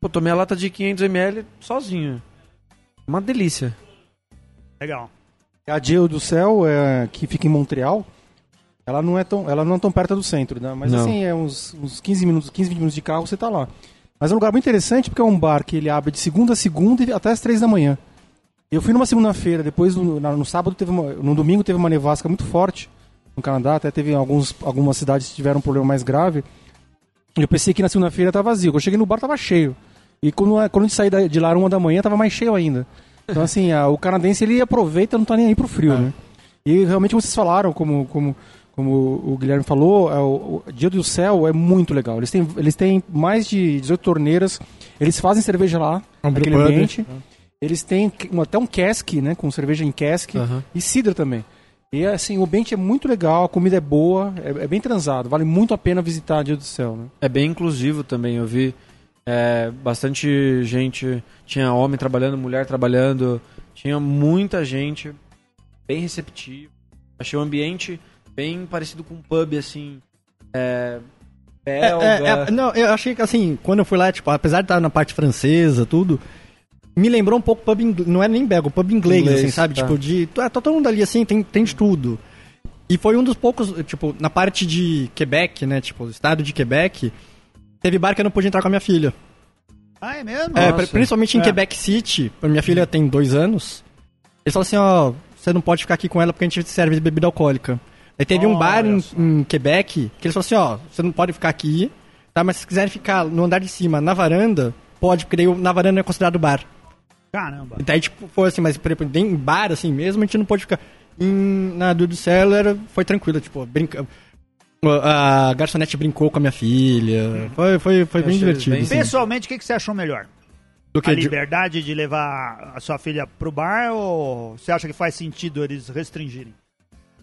Pô, tomei a lata de 500ml sozinho. Uma delícia. Legal. A Geo do Céu, é, que fica em Montreal, ela não é tão, ela não é tão perto do centro, né? Mas Não. assim, é uns, uns 15 minutos, 15, 20 minutos de carro, você tá lá. Mas é um lugar muito interessante porque é um bar que ele abre de segunda a segunda e até as três da manhã. Eu fui numa segunda-feira, depois no, no sábado teve uma, no domingo teve uma nevasca muito forte no Canadá, até teve alguns, algumas cidades que tiveram um problema mais grave. E eu pensei que na segunda-feira tava vazio. Quando eu cheguei no bar tava cheio. E quando, quando a gente da- de lá era uma da manhã, tava mais cheio ainda. Então assim, a- o canadense ele aproveita, não tá nem aí pro frio, né? E realmente vocês falaram, como, como, como o Guilherme falou, é, o, o Dia do Céu é muito legal. Eles têm, eles têm mais de 18 torneiras, eles fazem cerveja lá, É um naquele ambiente. Eles têm um- até um cask, né, com cerveja em cask e cidra também. E assim, o ambiente é muito legal, a comida é boa, é, é bem transado, vale muito a pena visitar Dia do Céu, né? É bem inclusivo também, eu vi é, bastante gente, tinha homem trabalhando, mulher trabalhando, tinha muita gente, bem receptivo. Achei o ambiente bem parecido com um pub, assim, é, belga. É, é, é, não, eu achei que assim, quando eu fui lá, tipo, apesar de estar na parte francesa, tudo, me lembrou um pouco pub inglês, não é nem belga, pub inglês, Inglês, assim, sabe? tá. Tipo, de. Tá, tá todo mundo ali assim, tem, tem de tudo. E foi um dos poucos, tipo, na parte de Quebec, né? Tipo, o estado de Quebec, teve bar que eu não pude entrar com a minha filha. Ah, é mesmo? É, Nossa. principalmente em É. Quebec City, minha filha tem dois anos. Eles falaram assim, ó, você não pode ficar aqui com ela porque a gente serve bebida alcoólica. Aí teve um bar em, em Quebec que eles falaram assim, ó, você não pode ficar aqui, tá? Mas se quiserem ficar no andar de cima, na varanda, pode, porque daí na varanda é considerado bar. Caramba. E daí, tipo, foi assim, mas por exemplo, em bar, assim mesmo, a gente não pode ficar. Em, na do Cellar foi tranquilo, tipo, brinca... A garçonete brincou com a minha filha. Foi, foi, foi bem divertido. bem assim. Pessoalmente, o que, que você achou melhor? Do A que de- liberdade de levar a sua filha pro bar ou você acha que faz sentido eles restringirem?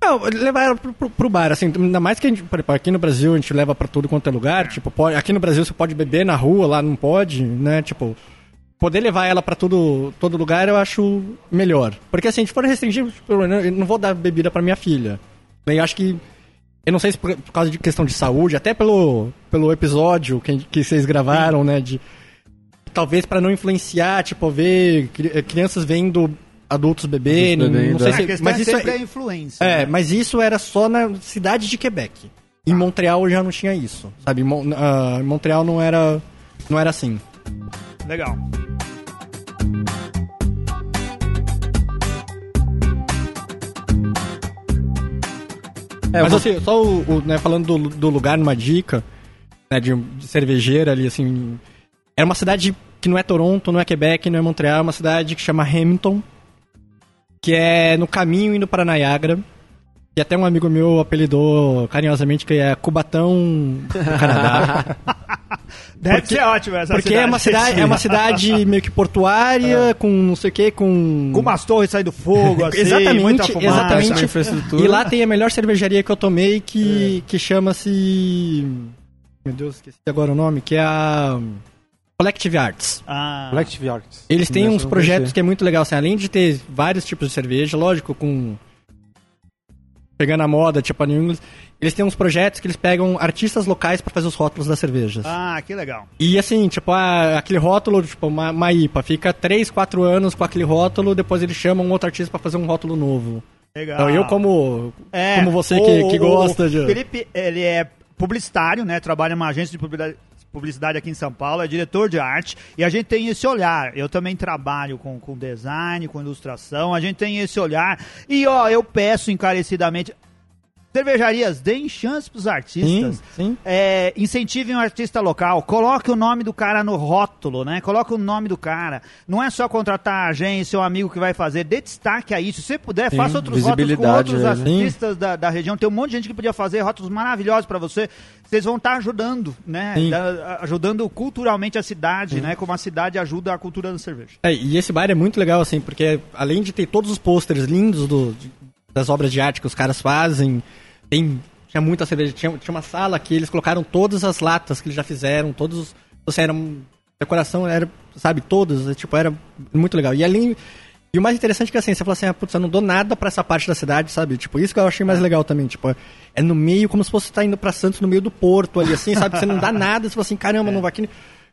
Não, levar ela pro, pro, pro bar, assim, ainda mais que a gente, por exemplo, aqui no Brasil a gente leva pra tudo quanto é lugar, tipo, pode, aqui no Brasil você pode beber na rua, lá não pode, né, tipo, poder levar ela pra todo, todo lugar eu acho melhor. Porque assim, se for restringir, tipo, eu não- vou dar bebida pra minha filha. Eu acho que, eu não sei se por, por causa de questão de saúde, até pelo, pelo episódio que, que vocês gravaram, né, de, talvez pra não influenciar, tipo, ver cri- crianças vendo adultos bebendo, não sei é. se, a questão mas é isso sempre é, a influência. é, né? mas isso era só na cidade de Quebec. Em Montreal já não tinha isso, sabe? Em Mon- ah, em Montreal não era, não era assim. Legal. É, Mas assim, só o, o, né, falando do, do lugar, numa dica, né, de, de cervejeira ali, assim... Era uma cidade que não é Toronto, não é Quebec, não é Montreal, é uma cidade que chama Hamilton, que é no caminho indo para Niagara. E até um amigo meu apelidou carinhosamente que é Cubatão do Canadá. [LAUGHS] [LAUGHS] Deve ser ótimo essa Porque cidade. é uma cidade, é uma [LAUGHS] cidade meio que portuária, com não sei o que, com. Com umas torres saindo fogo, assim, Exatamente, muita fumaça. exatamente. infraestrutura. E lá tem a melhor cervejaria que eu tomei que, que chama-se. Meu Deus, esqueci agora o nome, que é a. Collective Arts. Ah, Collective Arts. Eles têm uns projetos que é muito legal, assim, além de ter vários tipos de cerveja, lógico, com. Pegando a moda, tipo a New England, eles têm uns projetos que eles pegam artistas locais pra fazer os rótulos das cervejas. ah, que legal. E assim, tipo, ah, aquele rótulo, tipo, uma, uma IPA, fica 3, 4 anos com aquele rótulo, depois eles chamam um outro artista pra fazer um rótulo novo. Legal. Então eu, como, É, como você o- que, que gosta o de. Felipe, ele é publicitário, né? Trabalha numa agência de publicidade, aqui em São Paulo, é diretor de arte. E a gente tem esse olhar. Eu também trabalho com, com design, com ilustração. A gente tem esse olhar. E, ó, eu peço encarecidamente. Cervejarias, deem chance pros Sim, artistas. sim. É, incentivem o artista local, coloque o nome do cara no rótulo, né? Coloque o nome do cara. Não é só contratar a agência ou amigo que vai fazer, dê destaque a isso. Se você puder, Sim, faça outros rótulos com outros né? artistas da, da região. Tem um monte de gente que podia fazer rótulos maravilhosos pra você. Vocês vão estar ajudando, né? Sim. Da- ajudando culturalmente a cidade, né? Como a cidade ajuda a cultura da cerveja. É, e esse bar é muito legal, assim, porque além de ter todos os pôsteres lindos do- das obras de arte que os caras fazem, tem. Tinha muita cerveja, tinha, tinha uma sala que eles colocaram todas as latas que eles já fizeram, todos os. Você era. um- Decoração era, sabe, todas, é, tipo, era muito legal. E além. E o mais interessante é que assim, você fala assim, ah, putz, eu não dou nada pra essa parte da cidade, sabe? Tipo, isso que eu achei mais legal também, tipo, é no meio, como se fosse estar indo pra Santos, no meio do porto ali, assim, sabe? Você não dá [LAUGHS] nada, você fala assim, caramba, não vai aqui.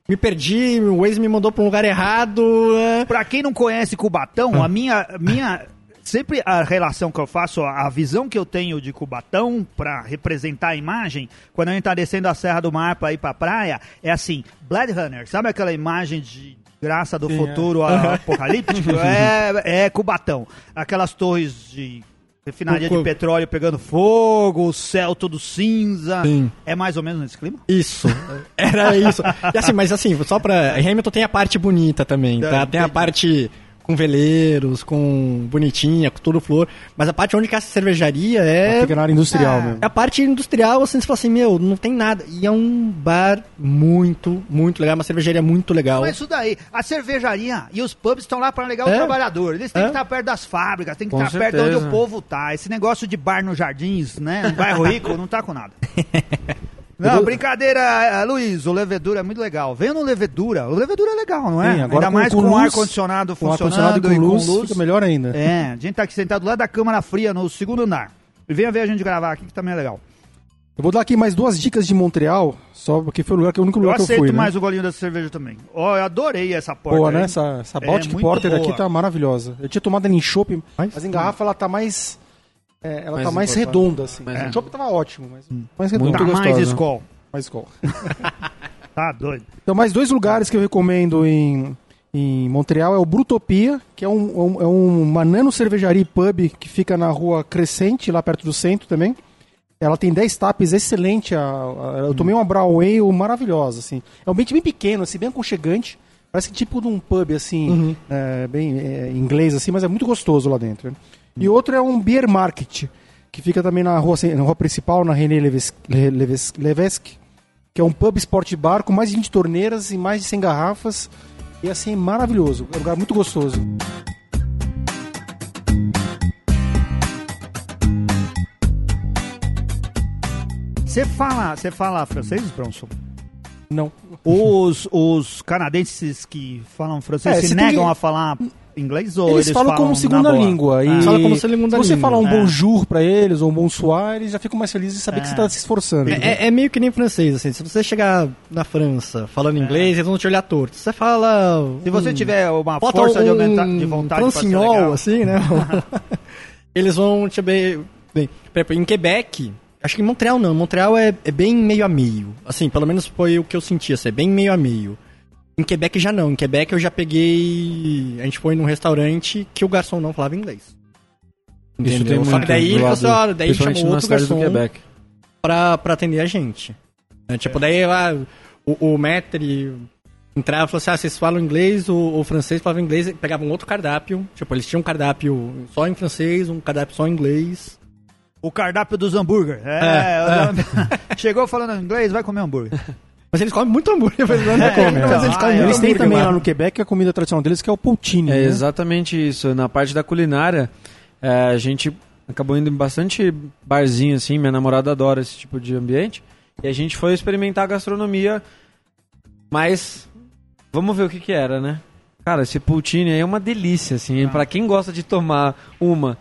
Me perdi, o Waze me mandou pra um lugar errado. é. Pra quem não conhece Cubatão, a minha, minha sempre a relação que eu faço, a visão que eu tenho de Cubatão pra representar a imagem, quando a gente tá descendo a Serra do Mar pra ir pra praia, é assim, Blade Runner, sabe aquela imagem de graça do Sim, futuro apocalíptico? [LAUGHS] É, é Cubatão. Aquelas torres de refinaria de petróleo pegando fogo, o céu todo cinza. Sim. É mais ou menos nesse clima? Isso, era isso. E assim, mas assim, só pra. Hamilton tem a parte bonita também, Tá? Tem a parte com veleiros, com bonitinha, com tudo flor. Mas a parte onde que é essa cervejaria é. Fica na área industrial É. mesmo. É a parte industrial, assim, você fala assim, meu, não tem nada. E é um bar muito, muito legal, uma cervejaria muito legal. Não é isso daí. A cervejaria e os pubs estão lá para ligar o É. trabalhador. Eles têm É. que estar perto das fábricas, têm que Com estar perto de onde o povo tá. Esse negócio de bar nos jardins, né? No bairro rico, não tá com nada. [LAUGHS] Não, brincadeira, eh, Luiz, o Levedura é muito legal. Venha no Levedura. O Levedura é legal, não é? Sim, agora Ainda com- mais com com, luz, ar-condicionado Com ar-condicionado funcionando e com luz, com luz. fica melhor ainda. É, a gente tá aqui sentado do lado da câmara fria no segundo andar. E venha ver a gente gravar aqui, que também é legal. Eu vou dar aqui mais duas dicas de Montreal, só porque foi o, lugar, que é o único Eu lugar que eu aceito fui, né? mais o golinho dessa cerveja também. Ó, eu adorei essa porta. Boa, né? aí. Essa, essa É, Baltic muito Porter boa. aqui tá maravilhosa. Eu tinha tomado ela em chopp, Mas- mas em garrafa ela tá mais... é, ela Mais tá mais encorpada. redonda, assim. Mais O é. chopp tava ótimo, mas mais redonda. Muito Tá mais gostosa. Skol. Mais Skol. [LAUGHS] Tá doido. Então, mais dois lugares que eu recomendo em, em Montreal é o Brutopia, que é, um, é um- é uma nano cervejaria e pub que fica na rua Crescente, lá perto do centro também. Ela tem 10 tapes, excelente. a- a- eu tomei uma Brown Ale maravilhosa, assim. É um ambiente bem pequeno, assim, bem aconchegante. Parece tipo de um pub, assim, é, bem é, inglês, assim, mas é muito gostoso lá dentro. né? E outro é um Beer Market, que fica também na rua, na rua principal, na René Leves- Le- Leves- Levesque que é um pub sport bar com mais de 20 torneiras e mais de 100 garrafas. E assim, maravilhoso. É um lugar muito gostoso. Você fala, você fala francês, Bronson? Não. Os, os canadenses que falam francês É, se negam que- a falar inglês ou Eles, eles, falam como segunda língua. E Ah. Falam como segunda se você língua. falar um É. bonjour pra eles ou um bonsoir, eles já ficam mais felizes de saber que É. você tá se esforçando. É, é- é meio que nem francês, assim. Se você chegar na França falando inglês, eles vão te olhar torto. Você fala. Se você tiver uma força de, um aumenta- de vontade pra ser francinhol, legal. assim, né? [LAUGHS] Eles vão te bem, bem. por exemplo, Em Quebec, acho que em Montreal não. Montreal é, é bem meio a meio. Assim, pelo menos foi o que eu senti, assim, é bem meio a meio. Em Quebec já não. Em Quebec eu já peguei. A gente foi num restaurante que o garçom não falava inglês. Isso Entendeu? tem Só muito que daí ele falou lado, assim, olha, daí chamou outro garçom pra, pra atender a gente. É, tipo, daí lá, o, o maître entrava e falou assim: ah, vocês falam inglês ou, ou francês? Falavam inglês, pegavam outro cardápio. Tipo, eles tinham um cardápio só em francês, um cardápio só em inglês. O cardápio dos hambúrguer. É, É, eu- [LAUGHS] Chegou falando inglês, vai comer hambúrguer. [LAUGHS] Mas eles comem muito hambúrguer, mas não É, comem. então, mas eles ah, comem é. muito Eles têm também lá. no Quebec a comida tradicional deles, que é o poutine. É né? exatamente isso. Na parte da culinária, é, a gente acabou indo em bastante barzinho, assim. Minha namorada adora esse tipo de ambiente. E a gente foi experimentar a gastronomia, mas vamos ver o que que era, né? Cara, esse poutine aí é uma delícia, assim. Pra quem gosta de tomar uma,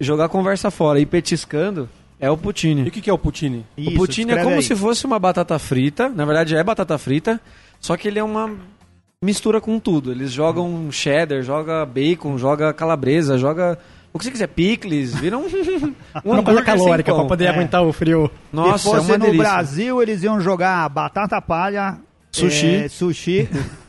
jogar conversa fora e petiscando, é o E poutine. o que, que é o poutine? Isso, o poutine é como aí. se fosse uma batata frita. Na verdade, é batata frita. Só que ele é uma mistura com tudo. Eles jogam cheddar, joga bacon, joga calabresa, joga o que você quiser, picles, viram um, [LAUGHS] um Uma coisa calórica pão. pra poder É. aguentar o frio. Nossa, Se é fosse uma no delícia. Brasil, eles iam jogar batata palha, Sushi. é, sushi [LAUGHS]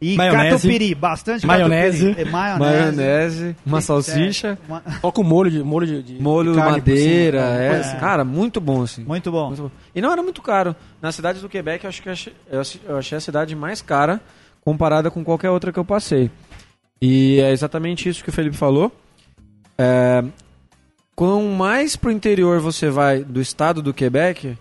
e Maionese. catupiry, bastante Maionese. catupiry. É, maionese. Maionese, uma salsicha, É, uma- Só com molho de, molho de, de molho de madeira, cima, é, assim. cara, muito bom assim. Muito bom. Muito bom. E não era muito caro. Na cidade do Quebec, eu acho que eu achei, eu achei- eu achei a cidade mais cara comparada com qualquer outra que eu passei. E é exatamente isso que o Felipe falou. É, quanto mais pro interior você vai do estado do Quebec,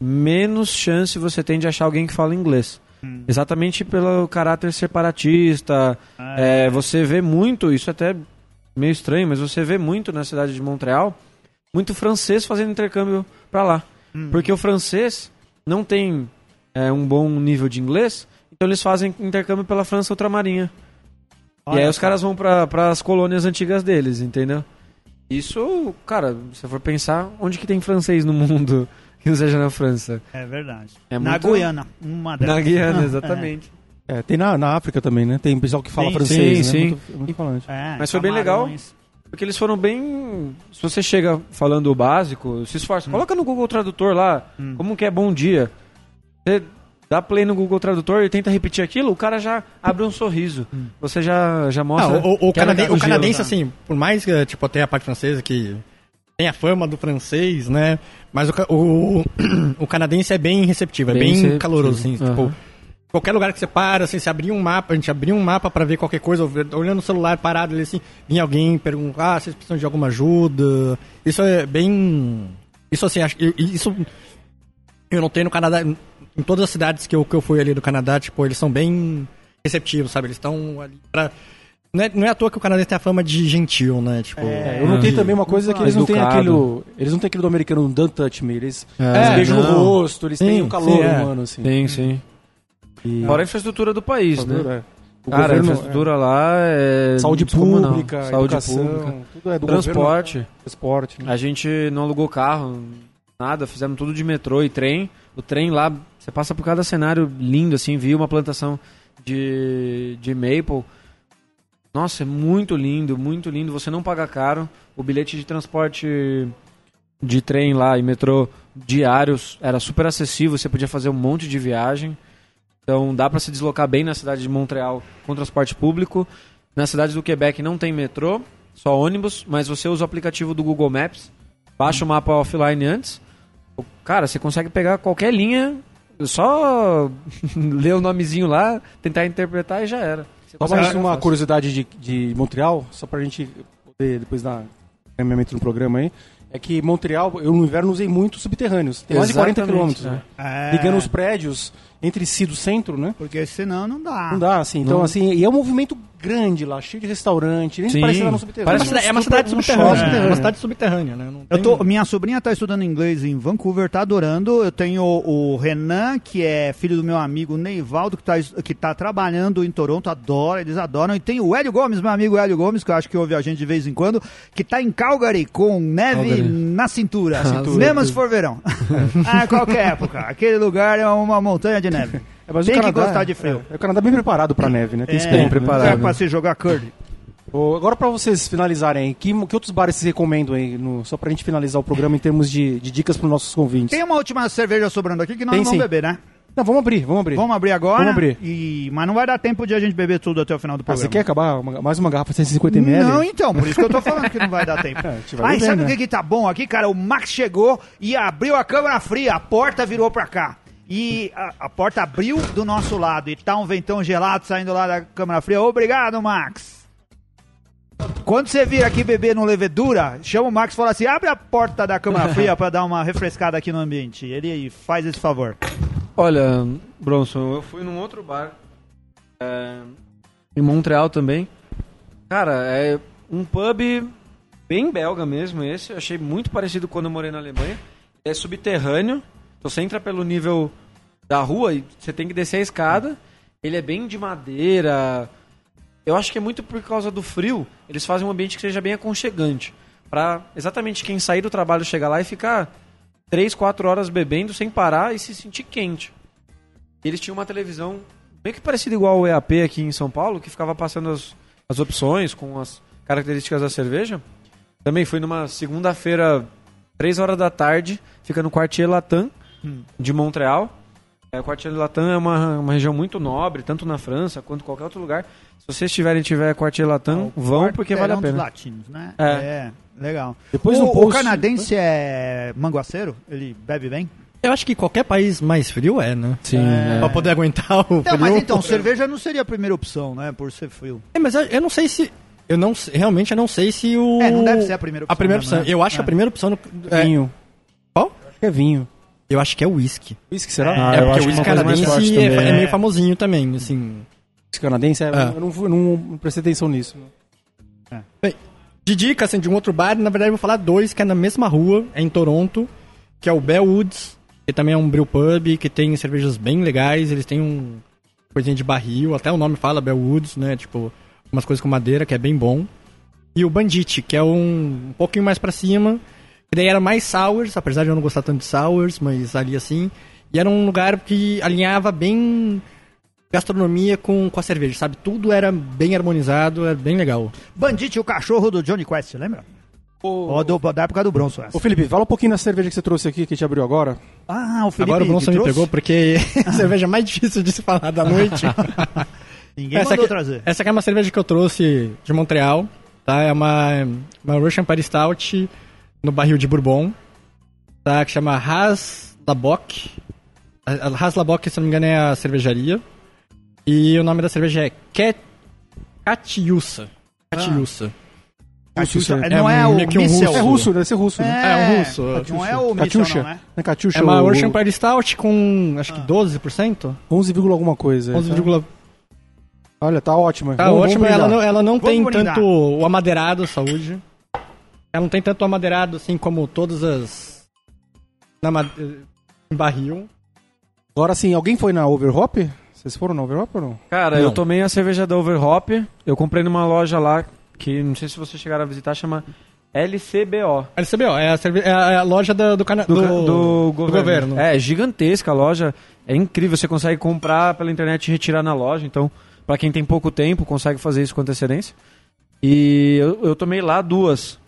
menos chance você tem de achar alguém que fala inglês. Exatamente pelo caráter separatista. É, você vê muito, isso é até meio estranho, mas você vê muito na cidade de Montreal, muito francês fazendo intercâmbio pra lá. Porque o francês não tem é, um bom nível de inglês, então eles fazem intercâmbio pela França Ultramarinha. e aí Olha os caras vão para as colônias antigas deles, entendeu? Isso, cara, se for pensar, onde que tem francês no [LAUGHS] mundo que não seja na França? É verdade. É Na muito- Guiana, uma delas. Na Guiana, [LAUGHS] exatamente. É, tem na, na África também, né? Tem pessoal que fala Sim, francês, sim, né? sim. Muito, muito falante. É, Mas foi bem legal. Porque eles foram bem. Se você chega falando o básico, se esforça. Coloca no Google Tradutor lá, como que é bom dia. Você dá play no Google Tradutor e tenta repetir aquilo, o cara já abre um sorriso. Você já, já Ah, mostra. o, o, quebra canaden- o o gelo, canadense, tá? assim, por mais que tipo, tenha a parte francesa que tem a fama do francês, né? Mas o, o, [CLEARS THROAT] o canadense é bem receptivo, é Bem bem, receptivo. caloroso, assim. Aham. Tipo, Qualquer lugar que você para, assim, você abria um mapa, a gente abria um mapa pra ver qualquer coisa, olhando o celular parado ali, assim, vinha alguém perguntar, ah, vocês precisam de alguma ajuda. Isso é bem. Isso assim, acho, isso eu não tenho no Canadá. Em todas as cidades que eu, que eu fui ali do Canadá, tipo, eles são bem receptivos, sabe? Eles estão ali pra. Não é, não é à toa que o Canadá tem a fama de gentil, né? Tipo, É, eu notei também uma coisa que eles não têm aquele. Eles não têm aquele do americano um don't touch me. Eles, É, eles beijam não. no rosto, eles têm Sim, o calor sim, é. humano, assim. Sim, sim. E- Fora a infraestrutura do país, né? É. O Cara, a governo, infraestrutura lá é. é, saúde pública, saúde educação, pública, tudo é do transporte. governo. Transporte. né? A gente não alugou carro, nada, fizemos tudo de metrô e trem. O trem lá, você passa por cada cenário lindo, assim, viu uma plantação de, de maple. Nossa, é muito lindo, muito lindo. Você não paga caro. O bilhete de transporte de trem lá e metrô diários era super acessível, você podia fazer um monte de viagem. Então dá para se deslocar bem na cidade de Montreal com transporte público. Na cidade do Quebec não tem metrô, só ônibus, mas você usa o aplicativo do Google Maps, baixa o mapa offline antes. Cara, você consegue pegar qualquer linha, só [LAUGHS] ler o nomezinho lá, tentar interpretar e já era. Só mais uma curiosidade de, de Montreal, só pra gente poder depois dar caminhamento no programa aí, é que Montreal, eu no inverno usei muito subterrâneos. Tem mais de 40 Exatamente, quilômetros, né? né? É, Ligando os prédios entre si do centro, né? Porque senão não dá. Não dá, assim. Então, Não. assim, e é um movimento grande lá, cheio de restaurante, nem Sim. parece lá no subterrâneo. É uma cidade- é uma cidade super- subterrânea. É uma cidade subterrânea, né? Não Eu tem- tô, minha sobrinha tá estudando inglês em Vancouver, tá adorando. Eu tenho o Renan, que é filho do meu amigo Neivaldo, que tá, que tá trabalhando em Toronto, adora, eles adoram. E tem o Hélio Gomes, meu amigo Hélio Gomes, que eu acho que ouve a gente de vez em quando, que tá em Calgary com neve Calgary. na cintura. [LAUGHS] cintura. Mesmo se for verão. [LAUGHS] ah, qualquer época. Aquele lugar é uma montanha de neve. [LAUGHS] É, mas o Tem que Canadá- gostar de frio. É, é o Canadá bem preparado pra neve, né? Tem É, né? preparado. É pra se jogar curry. Agora pra vocês finalizarem, que, que outros bares vocês recomendam aí, no, só pra gente finalizar o programa em termos de, de dicas pros nossos convintes? Tem uma última cerveja sobrando aqui que nós Tem não vamos sim. beber, né? Não, vamos abrir, vamos abrir. Vamos abrir agora. Vamos abrir. E... Mas não vai dar tempo de a gente beber tudo até o final do Ah, programa. você quer acabar uma- mais uma garrafa de 150ml? Não, então, por isso que eu tô falando que não vai dar tempo. [LAUGHS] É, a vai sabe o né? que, que tá bom aqui, cara? O Max chegou e abriu a câmera fria, a porta virou pra cá. E a, a porta abriu do nosso lado e tá um ventão gelado saindo lá da câmera fria. Obrigado, Max. Quando você vir aqui beber no Levedura, chama o Max e fala assim: abre a porta da câmera fria pra dar uma refrescada aqui no ambiente. Ele faz esse favor. Olha, Bronson, eu fui num outro bar é, em Montreal também. Cara, é um pub bem belga mesmo esse. Eu achei muito parecido quando eu morei na Alemanha. É subterrâneo. Então você entra pelo nível da rua e você tem que descer a escada. Ele é bem de madeira. Eu acho que é muito por causa do frio. Eles fazem um ambiente que seja bem aconchegante. Pra exatamente quem sair do trabalho chegar lá e ficar 3, 4 horas bebendo sem parar e se sentir quente. Eles tinham uma televisão meio que parecida igual ao EAP aqui em São Paulo, que ficava passando as, as opções com as características da cerveja. Também fui numa segunda-feira, 3 horas da tarde, fica no Quartier Latam de Montreal. É, o Quartier Latam é uma, uma região muito nobre, tanto na França quanto em qualquer outro lugar. Se vocês tiverem tiver Quartier Latam, vão porque vale a dos pena. latinos, né? É. é legal. Depois o, no o post- canadense é manguaceiro? Ele bebe bem? Eu acho que qualquer país mais frio é, né? Sim, É. é. Pra poder aguentar o Não, frio. mas então, cerveja não seria a primeira opção, né? Por ser frio. É, mas eu, eu não sei se... Eu não sei- realmente eu não sei se o... É, não deve ser a primeira opção. A primeira mesmo, opção. né? Eu acho que É. a primeira opção... no- é, Vinho. Qual? Acho que é vinho. Eu acho que é o whisky. Whisky, será? É. Ah, é porque o whisky mais canadense é, é meio famosinho também, assim... Whisky canadense? É, É. Eu não, não, não prestei atenção nisso. De dica, assim, de um outro bar, na verdade eu vou falar dois, que é na mesma rua, é em Toronto, que é o Bellwoods, que também é um brew pub, que tem cervejas bem legais, eles têm um coisinha de barril, até o nome fala Bellwoods, né, tipo, umas coisas com madeira, que é bem bom. E o Bandit, que é um, um pouquinho mais pra cima, que daí era mais sours, apesar de eu não gostar tanto de sours, mas ali assim, e era um lugar que alinhava bem gastronomia com, com a cerveja, sabe? Tudo era bem harmonizado, era bem legal. Bandit, o cachorro do Johnny Quest, lembra? Ó, do, da época do Bronson. essa. Ô Felipe, fala um pouquinho da cerveja que você trouxe aqui, que a gente abriu agora. Ah, o Felipe Agora o Bronson me trouxe? pegou porque [LAUGHS] é a cerveja mais difícil de se falar da noite. [LAUGHS] Ninguém essa, mandou aqui, trazer. essa aqui é uma cerveja que eu trouxe de Montreal, tá? É uma, uma Russian Party Stout no barril de Bourbon, tá? Que chama Haas Labok, se não me engano, é a cervejaria. E o nome da cerveja é Cat... Catiusa. Catiusa. Catiuxa, Russo, é, não é, é o meio que um russo. É russo, deve ser russo, né? É, um russo. Não é o Missel, Katyusha. não, né? É Katyusha. É uma o- Stout com, acho que 12%? 11, vírgula alguma coisa. 11, tá? Olha, tá ótima. Tá Vamos- vamos ótimo, ela não, ela não Vamos tem brindar. tanto o amadeirado, saúde. Ela não tem tanto amadeirado assim como todas as. Na, ma- em barril. Agora sim, alguém foi na Overhop? Vocês foram na Overhop ou não? Cara, Não. eu tomei a cerveja da Overhop. Eu comprei numa loja lá que não sei se vocês chegaram a visitar, chama LCBO. LCBO, é a, cerve- é a- é loja do, do, cana- Do, do, do governo. governo. É, gigantesca a loja. É incrível, você consegue comprar pela internet e retirar na loja. Então, pra quem tem pouco tempo, consegue fazer isso com antecedência. E eu, eu tomei lá duas.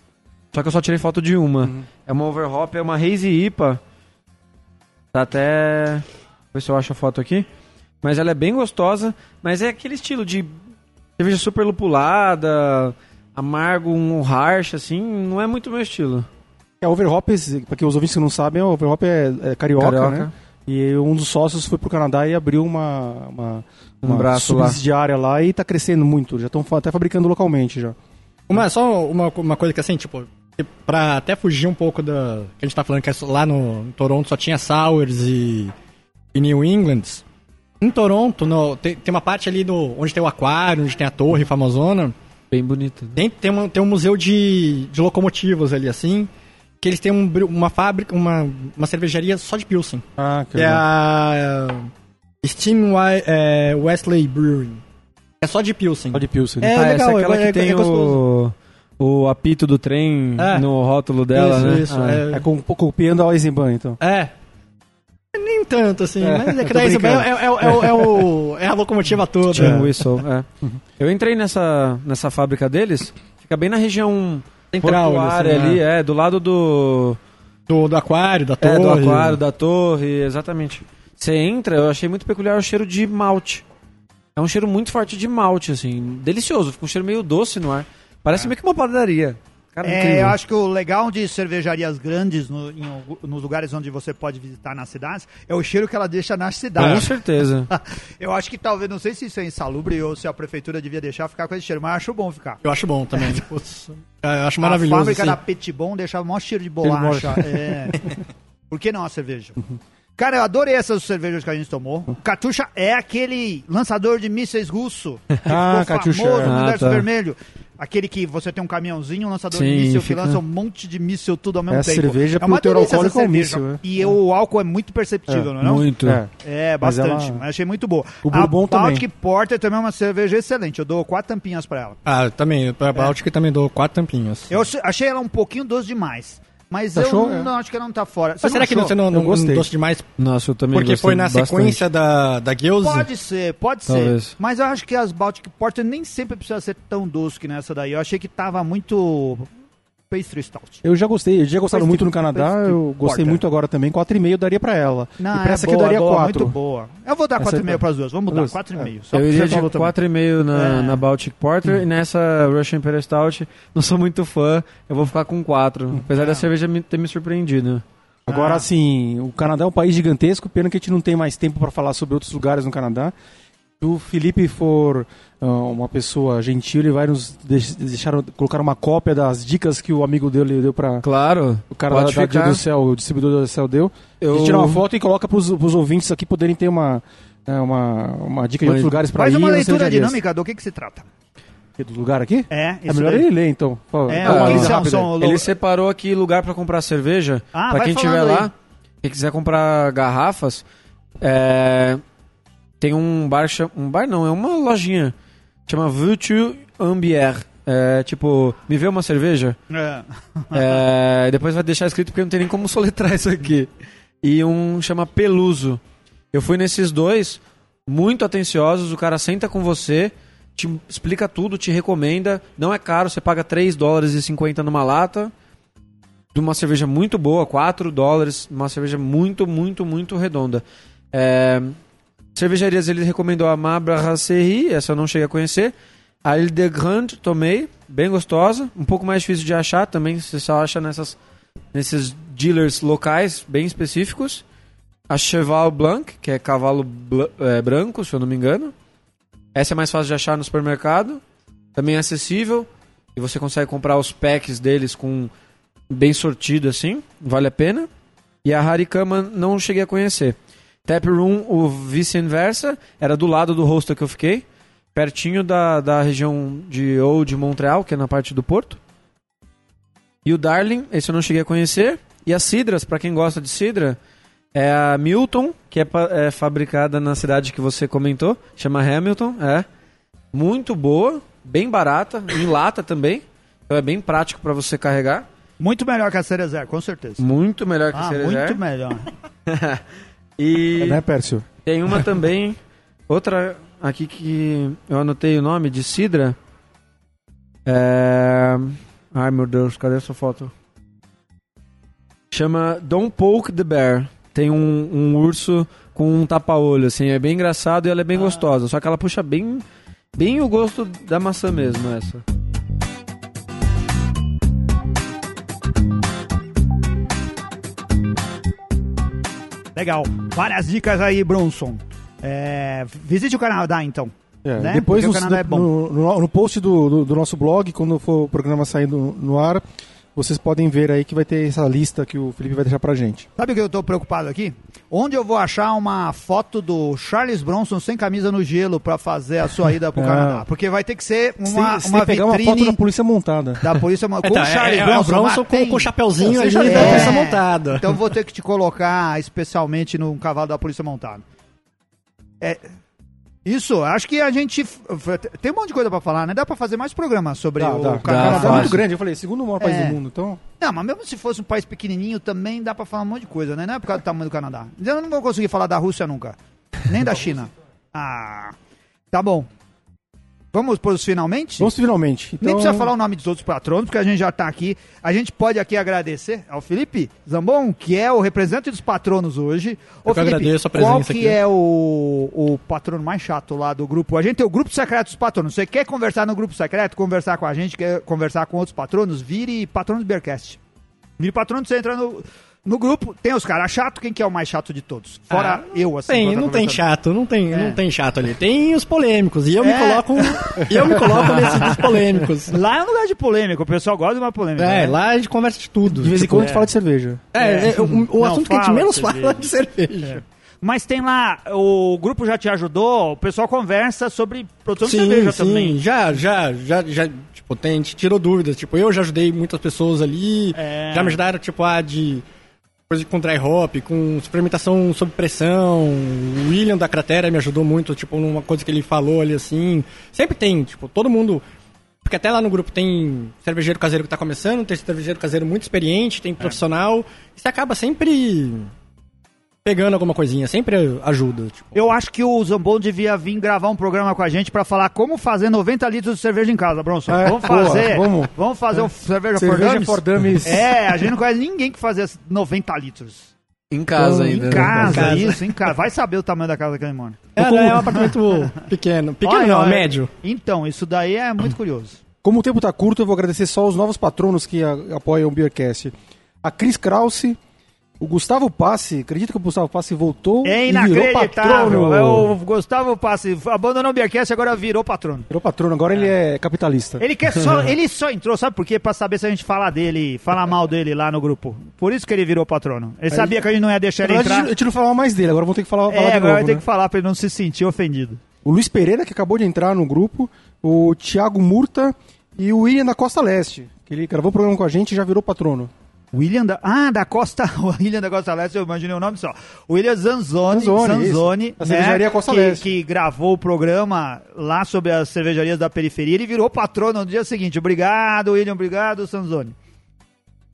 Só que eu só tirei foto de uma. É uma Overhop, é uma Hazy IPA. Tá até... Deixa eu ver se eu acho a foto aqui. Mas ela é bem gostosa. Mas é aquele estilo de cerveja super lupulada, amargo, um harsh, assim. Não é muito meu estilo. É, a Overhop, para que os ouvintes que não sabem, Overhop é, é carioca, Carioca. né? E um dos sócios foi pro Canadá e abriu uma, uma, Um uma braço lá. subsidiária lá. e tá crescendo muito. Já estão até fabricando localmente já. Uma, só uma, uma coisa que assim, tipo, pra até fugir um pouco da. que a gente tá falando que é lá no em Toronto só tinha Sours e, e New England. Em Toronto, no- tem, tem uma parte ali do, onde tem o aquário, onde tem a torre famosona. Bem bonita. né? Tem, tem, uma- tem um museu de, de locomotivas ali, assim. Que eles têm um uma fábrica, uma, uma cervejaria só de Pilsen. Ah, que Que é a Steam é, Wesley Brewing. É só de Pilsen. Só de Pilsen. É, ah, essa legal, é aquela é- que é- tem é o, gostoso. O apito do trem É. no rótulo dela, Isso, né? isso, Ah, é. É com, copiando a Eisenbahn, então. É. Nem tanto, assim. É, mas é que [LAUGHS] é, é, é, é, o- é, o, é a locomotiva toda. Steam Whistle, é. [LAUGHS] Eu entrei nessa, nessa fábrica deles, fica bem na região Central, assim, ali, né? é, do lado do, Do, do aquário, da torre. é, do aquário, da torre, exatamente. Você entra, eu achei muito peculiar o cheiro de malte. É um cheiro muito forte de malte, assim, delicioso, fica um cheiro meio doce no ar. Parece meio que uma padaria. Cara, É, incrível. eu acho que o legal de cervejarias grandes no- em nos lugares onde você pode visitar nas cidades é o cheiro que ela deixa nas Com cidades. certeza. [LAUGHS] Eu acho que talvez, não sei se isso é insalubre ou se a prefeitura devia deixar ficar com esse cheiro, mas eu acho bom ficar. Eu acho bom também. [LAUGHS] Putz, eu acho A maravilhoso. fábrica assim. da Petibon deixava o maior cheiro de de bolacha. É. [LAUGHS] Por que não a cerveja? Cara, eu adorei essas cervejas que a gente tomou. O Katusha é aquele lançador de mísseis russo. Que Ah, ficou Katyusha, famoso é. no Ah, universo tá. Aquele que você tem um caminhãozinho, um lançador Sim, de míssil fica- que lança um monte de míssil tudo ao mesmo É a tempo. cerveja é uma pro teor delícia essa alcoólico cerveja. míssil, né? E o álcool é muito perceptível, não é? não? Muito. É. É, Mas bastante. ela- Mas achei muito boa. O a Baltic também. Porter também é uma cerveja excelente. Eu dou quatro tampinhas pra ela. Ah, também. Pra Báltica também dou quatro tampinhas. Eu achei ela um pouquinho doce demais. Mas Você eu achou? não, acho que ela não tá fora. Mas será que achou? você não, não, gostei. não doce demais? Nossa, eu também Porque foi na bastante. sequência da, da Guilze? Pode ser, pode Talvez. ser. Mas eu acho que as Baltic Porter nem sempre precisa ser tão doce que nessa daí. Eu achei que tava muito pastry stout. Eu já gostei, eu já gostado Pastry- muito no Canadá, pastry eu gostei porter. muito agora também. 4,5 eu daria pra ela. Não, e pra é essa aqui eu boa, daria boa, 4. Muito boa. Eu vou dar Essa 4,5 é- para as duas. Vamos mudar, Duas. 4,5. Só Eu iria de falou também. 4,5 na, É. na Baltic Porter e nessa Russian Imperial Stout, não sou muito fã, eu vou ficar com 4. Apesar da Ah. cerveja me- ter me surpreendido. Agora, Ah. assim, o Canadá é um país gigantesco, pena que a gente não tem mais tempo pra falar sobre outros lugares no Canadá. Se o Felipe for ah, uma pessoa gentil, ele vai nos deix- deixar colocar uma cópia das dicas que o amigo dele deu pra Claro, o cara pode da, da do Céu, o distribuidor do Céu deu. A Eu... gente tira uma foto e coloca pros, pros ouvintes aqui poderem ter uma, é, uma, uma dica de outros lugares pra Faz ir. uma nas leitura cervejarias. dinâmica do que, que se trata. Do lugar aqui? É, É melhor daí. ele ler, então. É, uma lida são, Ele separou aqui lugar pra comprar cerveja. Ah, pra vai quem estiver lá, quem quiser comprar garrafas, é, tem um bar, um bar não, é uma lojinha, chama Virtue Ambière. É, tipo, me vê uma cerveja? É. É, [LAUGHS] depois vai deixar escrito porque não tem nem como soletrar isso aqui. E um chama Peluso. Eu fui nesses dois, muito atenciosos, o cara senta com você, te explica tudo, te recomenda. Não é caro, você paga 3 dólares e 50 numa lata. De uma cerveja muito boa, 4 dólares, uma cerveja muito, muito, muito redonda. É, cervejarias ele recomendou a Ma Brasserie, essa eu não cheguei a conhecer. A Ile de Grande tomei, bem gostosa, um pouco mais difícil de achar também, você só acha nessas, nesses dealers locais bem específicos. A Cheval Blanc, que é cavalo bla- é, branco, se eu não me engano. Essa é mais fácil de achar no supermercado, também é acessível, e você consegue comprar os packs deles com bem sortido assim, vale a pena. E a Harikama não cheguei a conhecer. Tap Room, o vice-inversa, era do lado do hostel que eu fiquei, pertinho da, da região de Old Montreal, que é na parte do porto. E o Darling, esse eu não cheguei a conhecer. E as Cidras, para quem gosta de Cidra, é a Milton, que é, é fabricada na cidade que você comentou, chama Hamilton, é. Muito boa, bem barata, em lata também. Então é bem prático para você carregar. Muito melhor que a Cerezer, com certeza. Muito melhor que Ah, a Cerezer. muito melhor. [LAUGHS] E Né, Pércio? tem uma também, outra aqui que eu anotei o nome de Sidra. É... Ai meu Deus, cadê essa foto? Chama Don't Poke the Bear. Tem um, um urso com um tapa-olho, assim, é bem engraçado e ela é bem gostosa. Só que ela puxa bem, bem o gosto da maçã mesmo, essa. Legal. Várias dicas aí, Bronson. É, visite o Canadá, então. É, Né? Depois o no, é bom. no, no- no post do, do- do nosso blog, quando for o programa saindo no ar, vocês podem ver aí que vai ter essa lista que o Felipe vai deixar pra gente. Sabe o que eu tô preocupado aqui? Onde eu vou achar uma foto do Charles Bronson sem camisa no gelo pra fazer a sua ida pro Ah. Canadá? Porque vai ter que ser uma, sem, uma pegar uma foto da polícia montada. da polícia mo- [LAUGHS] com Então, o Charles é, é, Bronson. Bronson com, com o chapeuzinho Você ali já da polícia É. montada. Então eu vou ter que te colocar especialmente no cavalo da polícia montada. É, isso, acho que a gente. Tem um monte de coisa pra falar, né? Dá pra fazer mais programas sobre Dá, o dá. O Canadá. Canadá é muito grande, eu falei, segundo maior país É. do mundo, então... Não, mas mesmo se fosse um país pequenininho também dá pra falar um monte de coisa, né? Não é por causa do tamanho do Canadá. Eu não vou conseguir falar da Rússia nunca. Nem da China. [LAUGHS] Ah, tá bom. Vamos pros finalmente? Vamos finalmente. Então, Nem precisa falar o nome dos outros patronos, porque a gente já tá aqui. A gente pode aqui agradecer ao Felipe Zambon, que é o representante dos patronos hoje. Ô, Eu que Felipe, agradeço a qual presença que aqui. é o, o patrono mais chato lá do grupo? A gente tem o grupo secreto dos patronos. Você quer conversar no grupo secreto, conversar com a gente, quer conversar com outros patronos, vire patrono do Bearcast. Vire patrono, você entra no, no grupo, tem os caras chatos, quem que é o mais chato de todos? Fora Ah, eu, assim. Tem, não tem chato, não tem, É. não tem chato ali. Tem os polêmicos. E eu me É. coloco. e eu me coloco nesse dos polêmicos. [LAUGHS] Lá é um lugar de polêmica, o pessoal gosta de uma polêmica. É, né? lá a gente conversa de tudo. De vez em Tipo, quando a gente fala de cerveja. É, é, o, o Não, assunto que a gente menos de fala cerveja. é de cerveja. Mas tem lá, o grupo já te ajudou, o pessoal conversa sobre produção de Sim, cerveja sim, também. já, já, já, já, tipo, tem, a gente tirou dúvidas, tipo, eu já ajudei muitas pessoas ali, É. já me ajudaram, tipo, a de coisa com dry hop, com fermentação sob pressão, o William da Cratera me ajudou muito, tipo, numa coisa que ele falou ali, assim, sempre tem, tipo, todo mundo, porque até lá no grupo tem cervejeiro caseiro que tá começando, tem cervejeiro caseiro muito experiente, É. tem profissional, e você acaba sempre pegando alguma coisinha, sempre ajuda, tipo. Eu acho que o Zambon devia vir gravar um programa com a gente pra falar como fazer 90 litros de cerveja em casa, Bronson. É, vamos boa, fazer. vamos. Vamos fazer um cerveja, Cerveja for dummies. É, a gente não conhece ninguém que fazia 90 litros. Em casa Então, ainda. Em né? casa, casa. isso, em casa. Vai saber o tamanho da casa que ele mora. É, não, é um apartamento [LAUGHS] pequeno. Pequeno Olha, não, olha. médio. Então, isso daí é muito curioso. Como o tempo tá curto, eu vou agradecer só os novos patronos que apoiam o Beercast. A Cris Krause, o Gustavo Passe, acredita que o Gustavo Passe voltou É e virou patrono. É o Gustavo Passi abandonou o Beercast e agora virou patrono. Virou patrono, agora ele é capitalista. Ele quer só, [LAUGHS] ele só entrou, sabe por quê? Pra saber se a gente fala dele, fala mal dele lá no grupo. Por isso que ele virou patrono. Ele sabia que a gente não ia deixar ele entrar. a gente não falava mais dele, agora vamos ter que falar, falar É, agora novo, vai ter né? que falar pra ele não se sentir ofendido. O Luiz Pereira, que acabou de entrar no grupo, o Thiago Murta e o William da Costa Leste, que ele gravou o programa com a gente e já virou patrono. William da. Ah, da Costa. [LAUGHS] O William da Costa Leste, eu imaginei o nome só. O William Zanzoni. Zanzoni, Zanzoni cervejaria Costa que, Leste. que gravou o programa lá sobre as cervejarias da periferia. Ele virou patrono no dia seguinte. Obrigado, William. Obrigado, Zanzoni.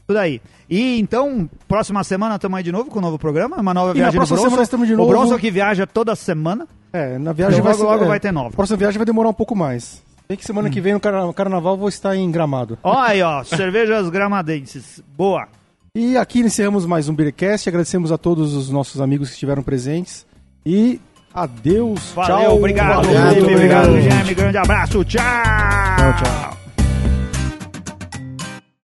Tudo aí. E então, próxima semana estamos aí de novo com um novo programa, uma nova E na viagem do próxima semana estamos de O novo. Bronson que viaja toda semana. É, na viagem Então vai logo, ser- logo é, vai ter nova. A próxima viagem vai demorar um pouco mais. Tem que semana que vem no carna- carnaval vou estar em Gramado. Ó aí, ó, cervejas gramadenses. Boa. E aqui encerramos mais um Beercast. Agradecemos a todos os nossos amigos que estiveram presentes. E adeus. Valeu, tchau. obrigado, Valeu, Felipe, obrigado, obrigado. Guilherme. Grande abraço, tchau. Tchau, tchau.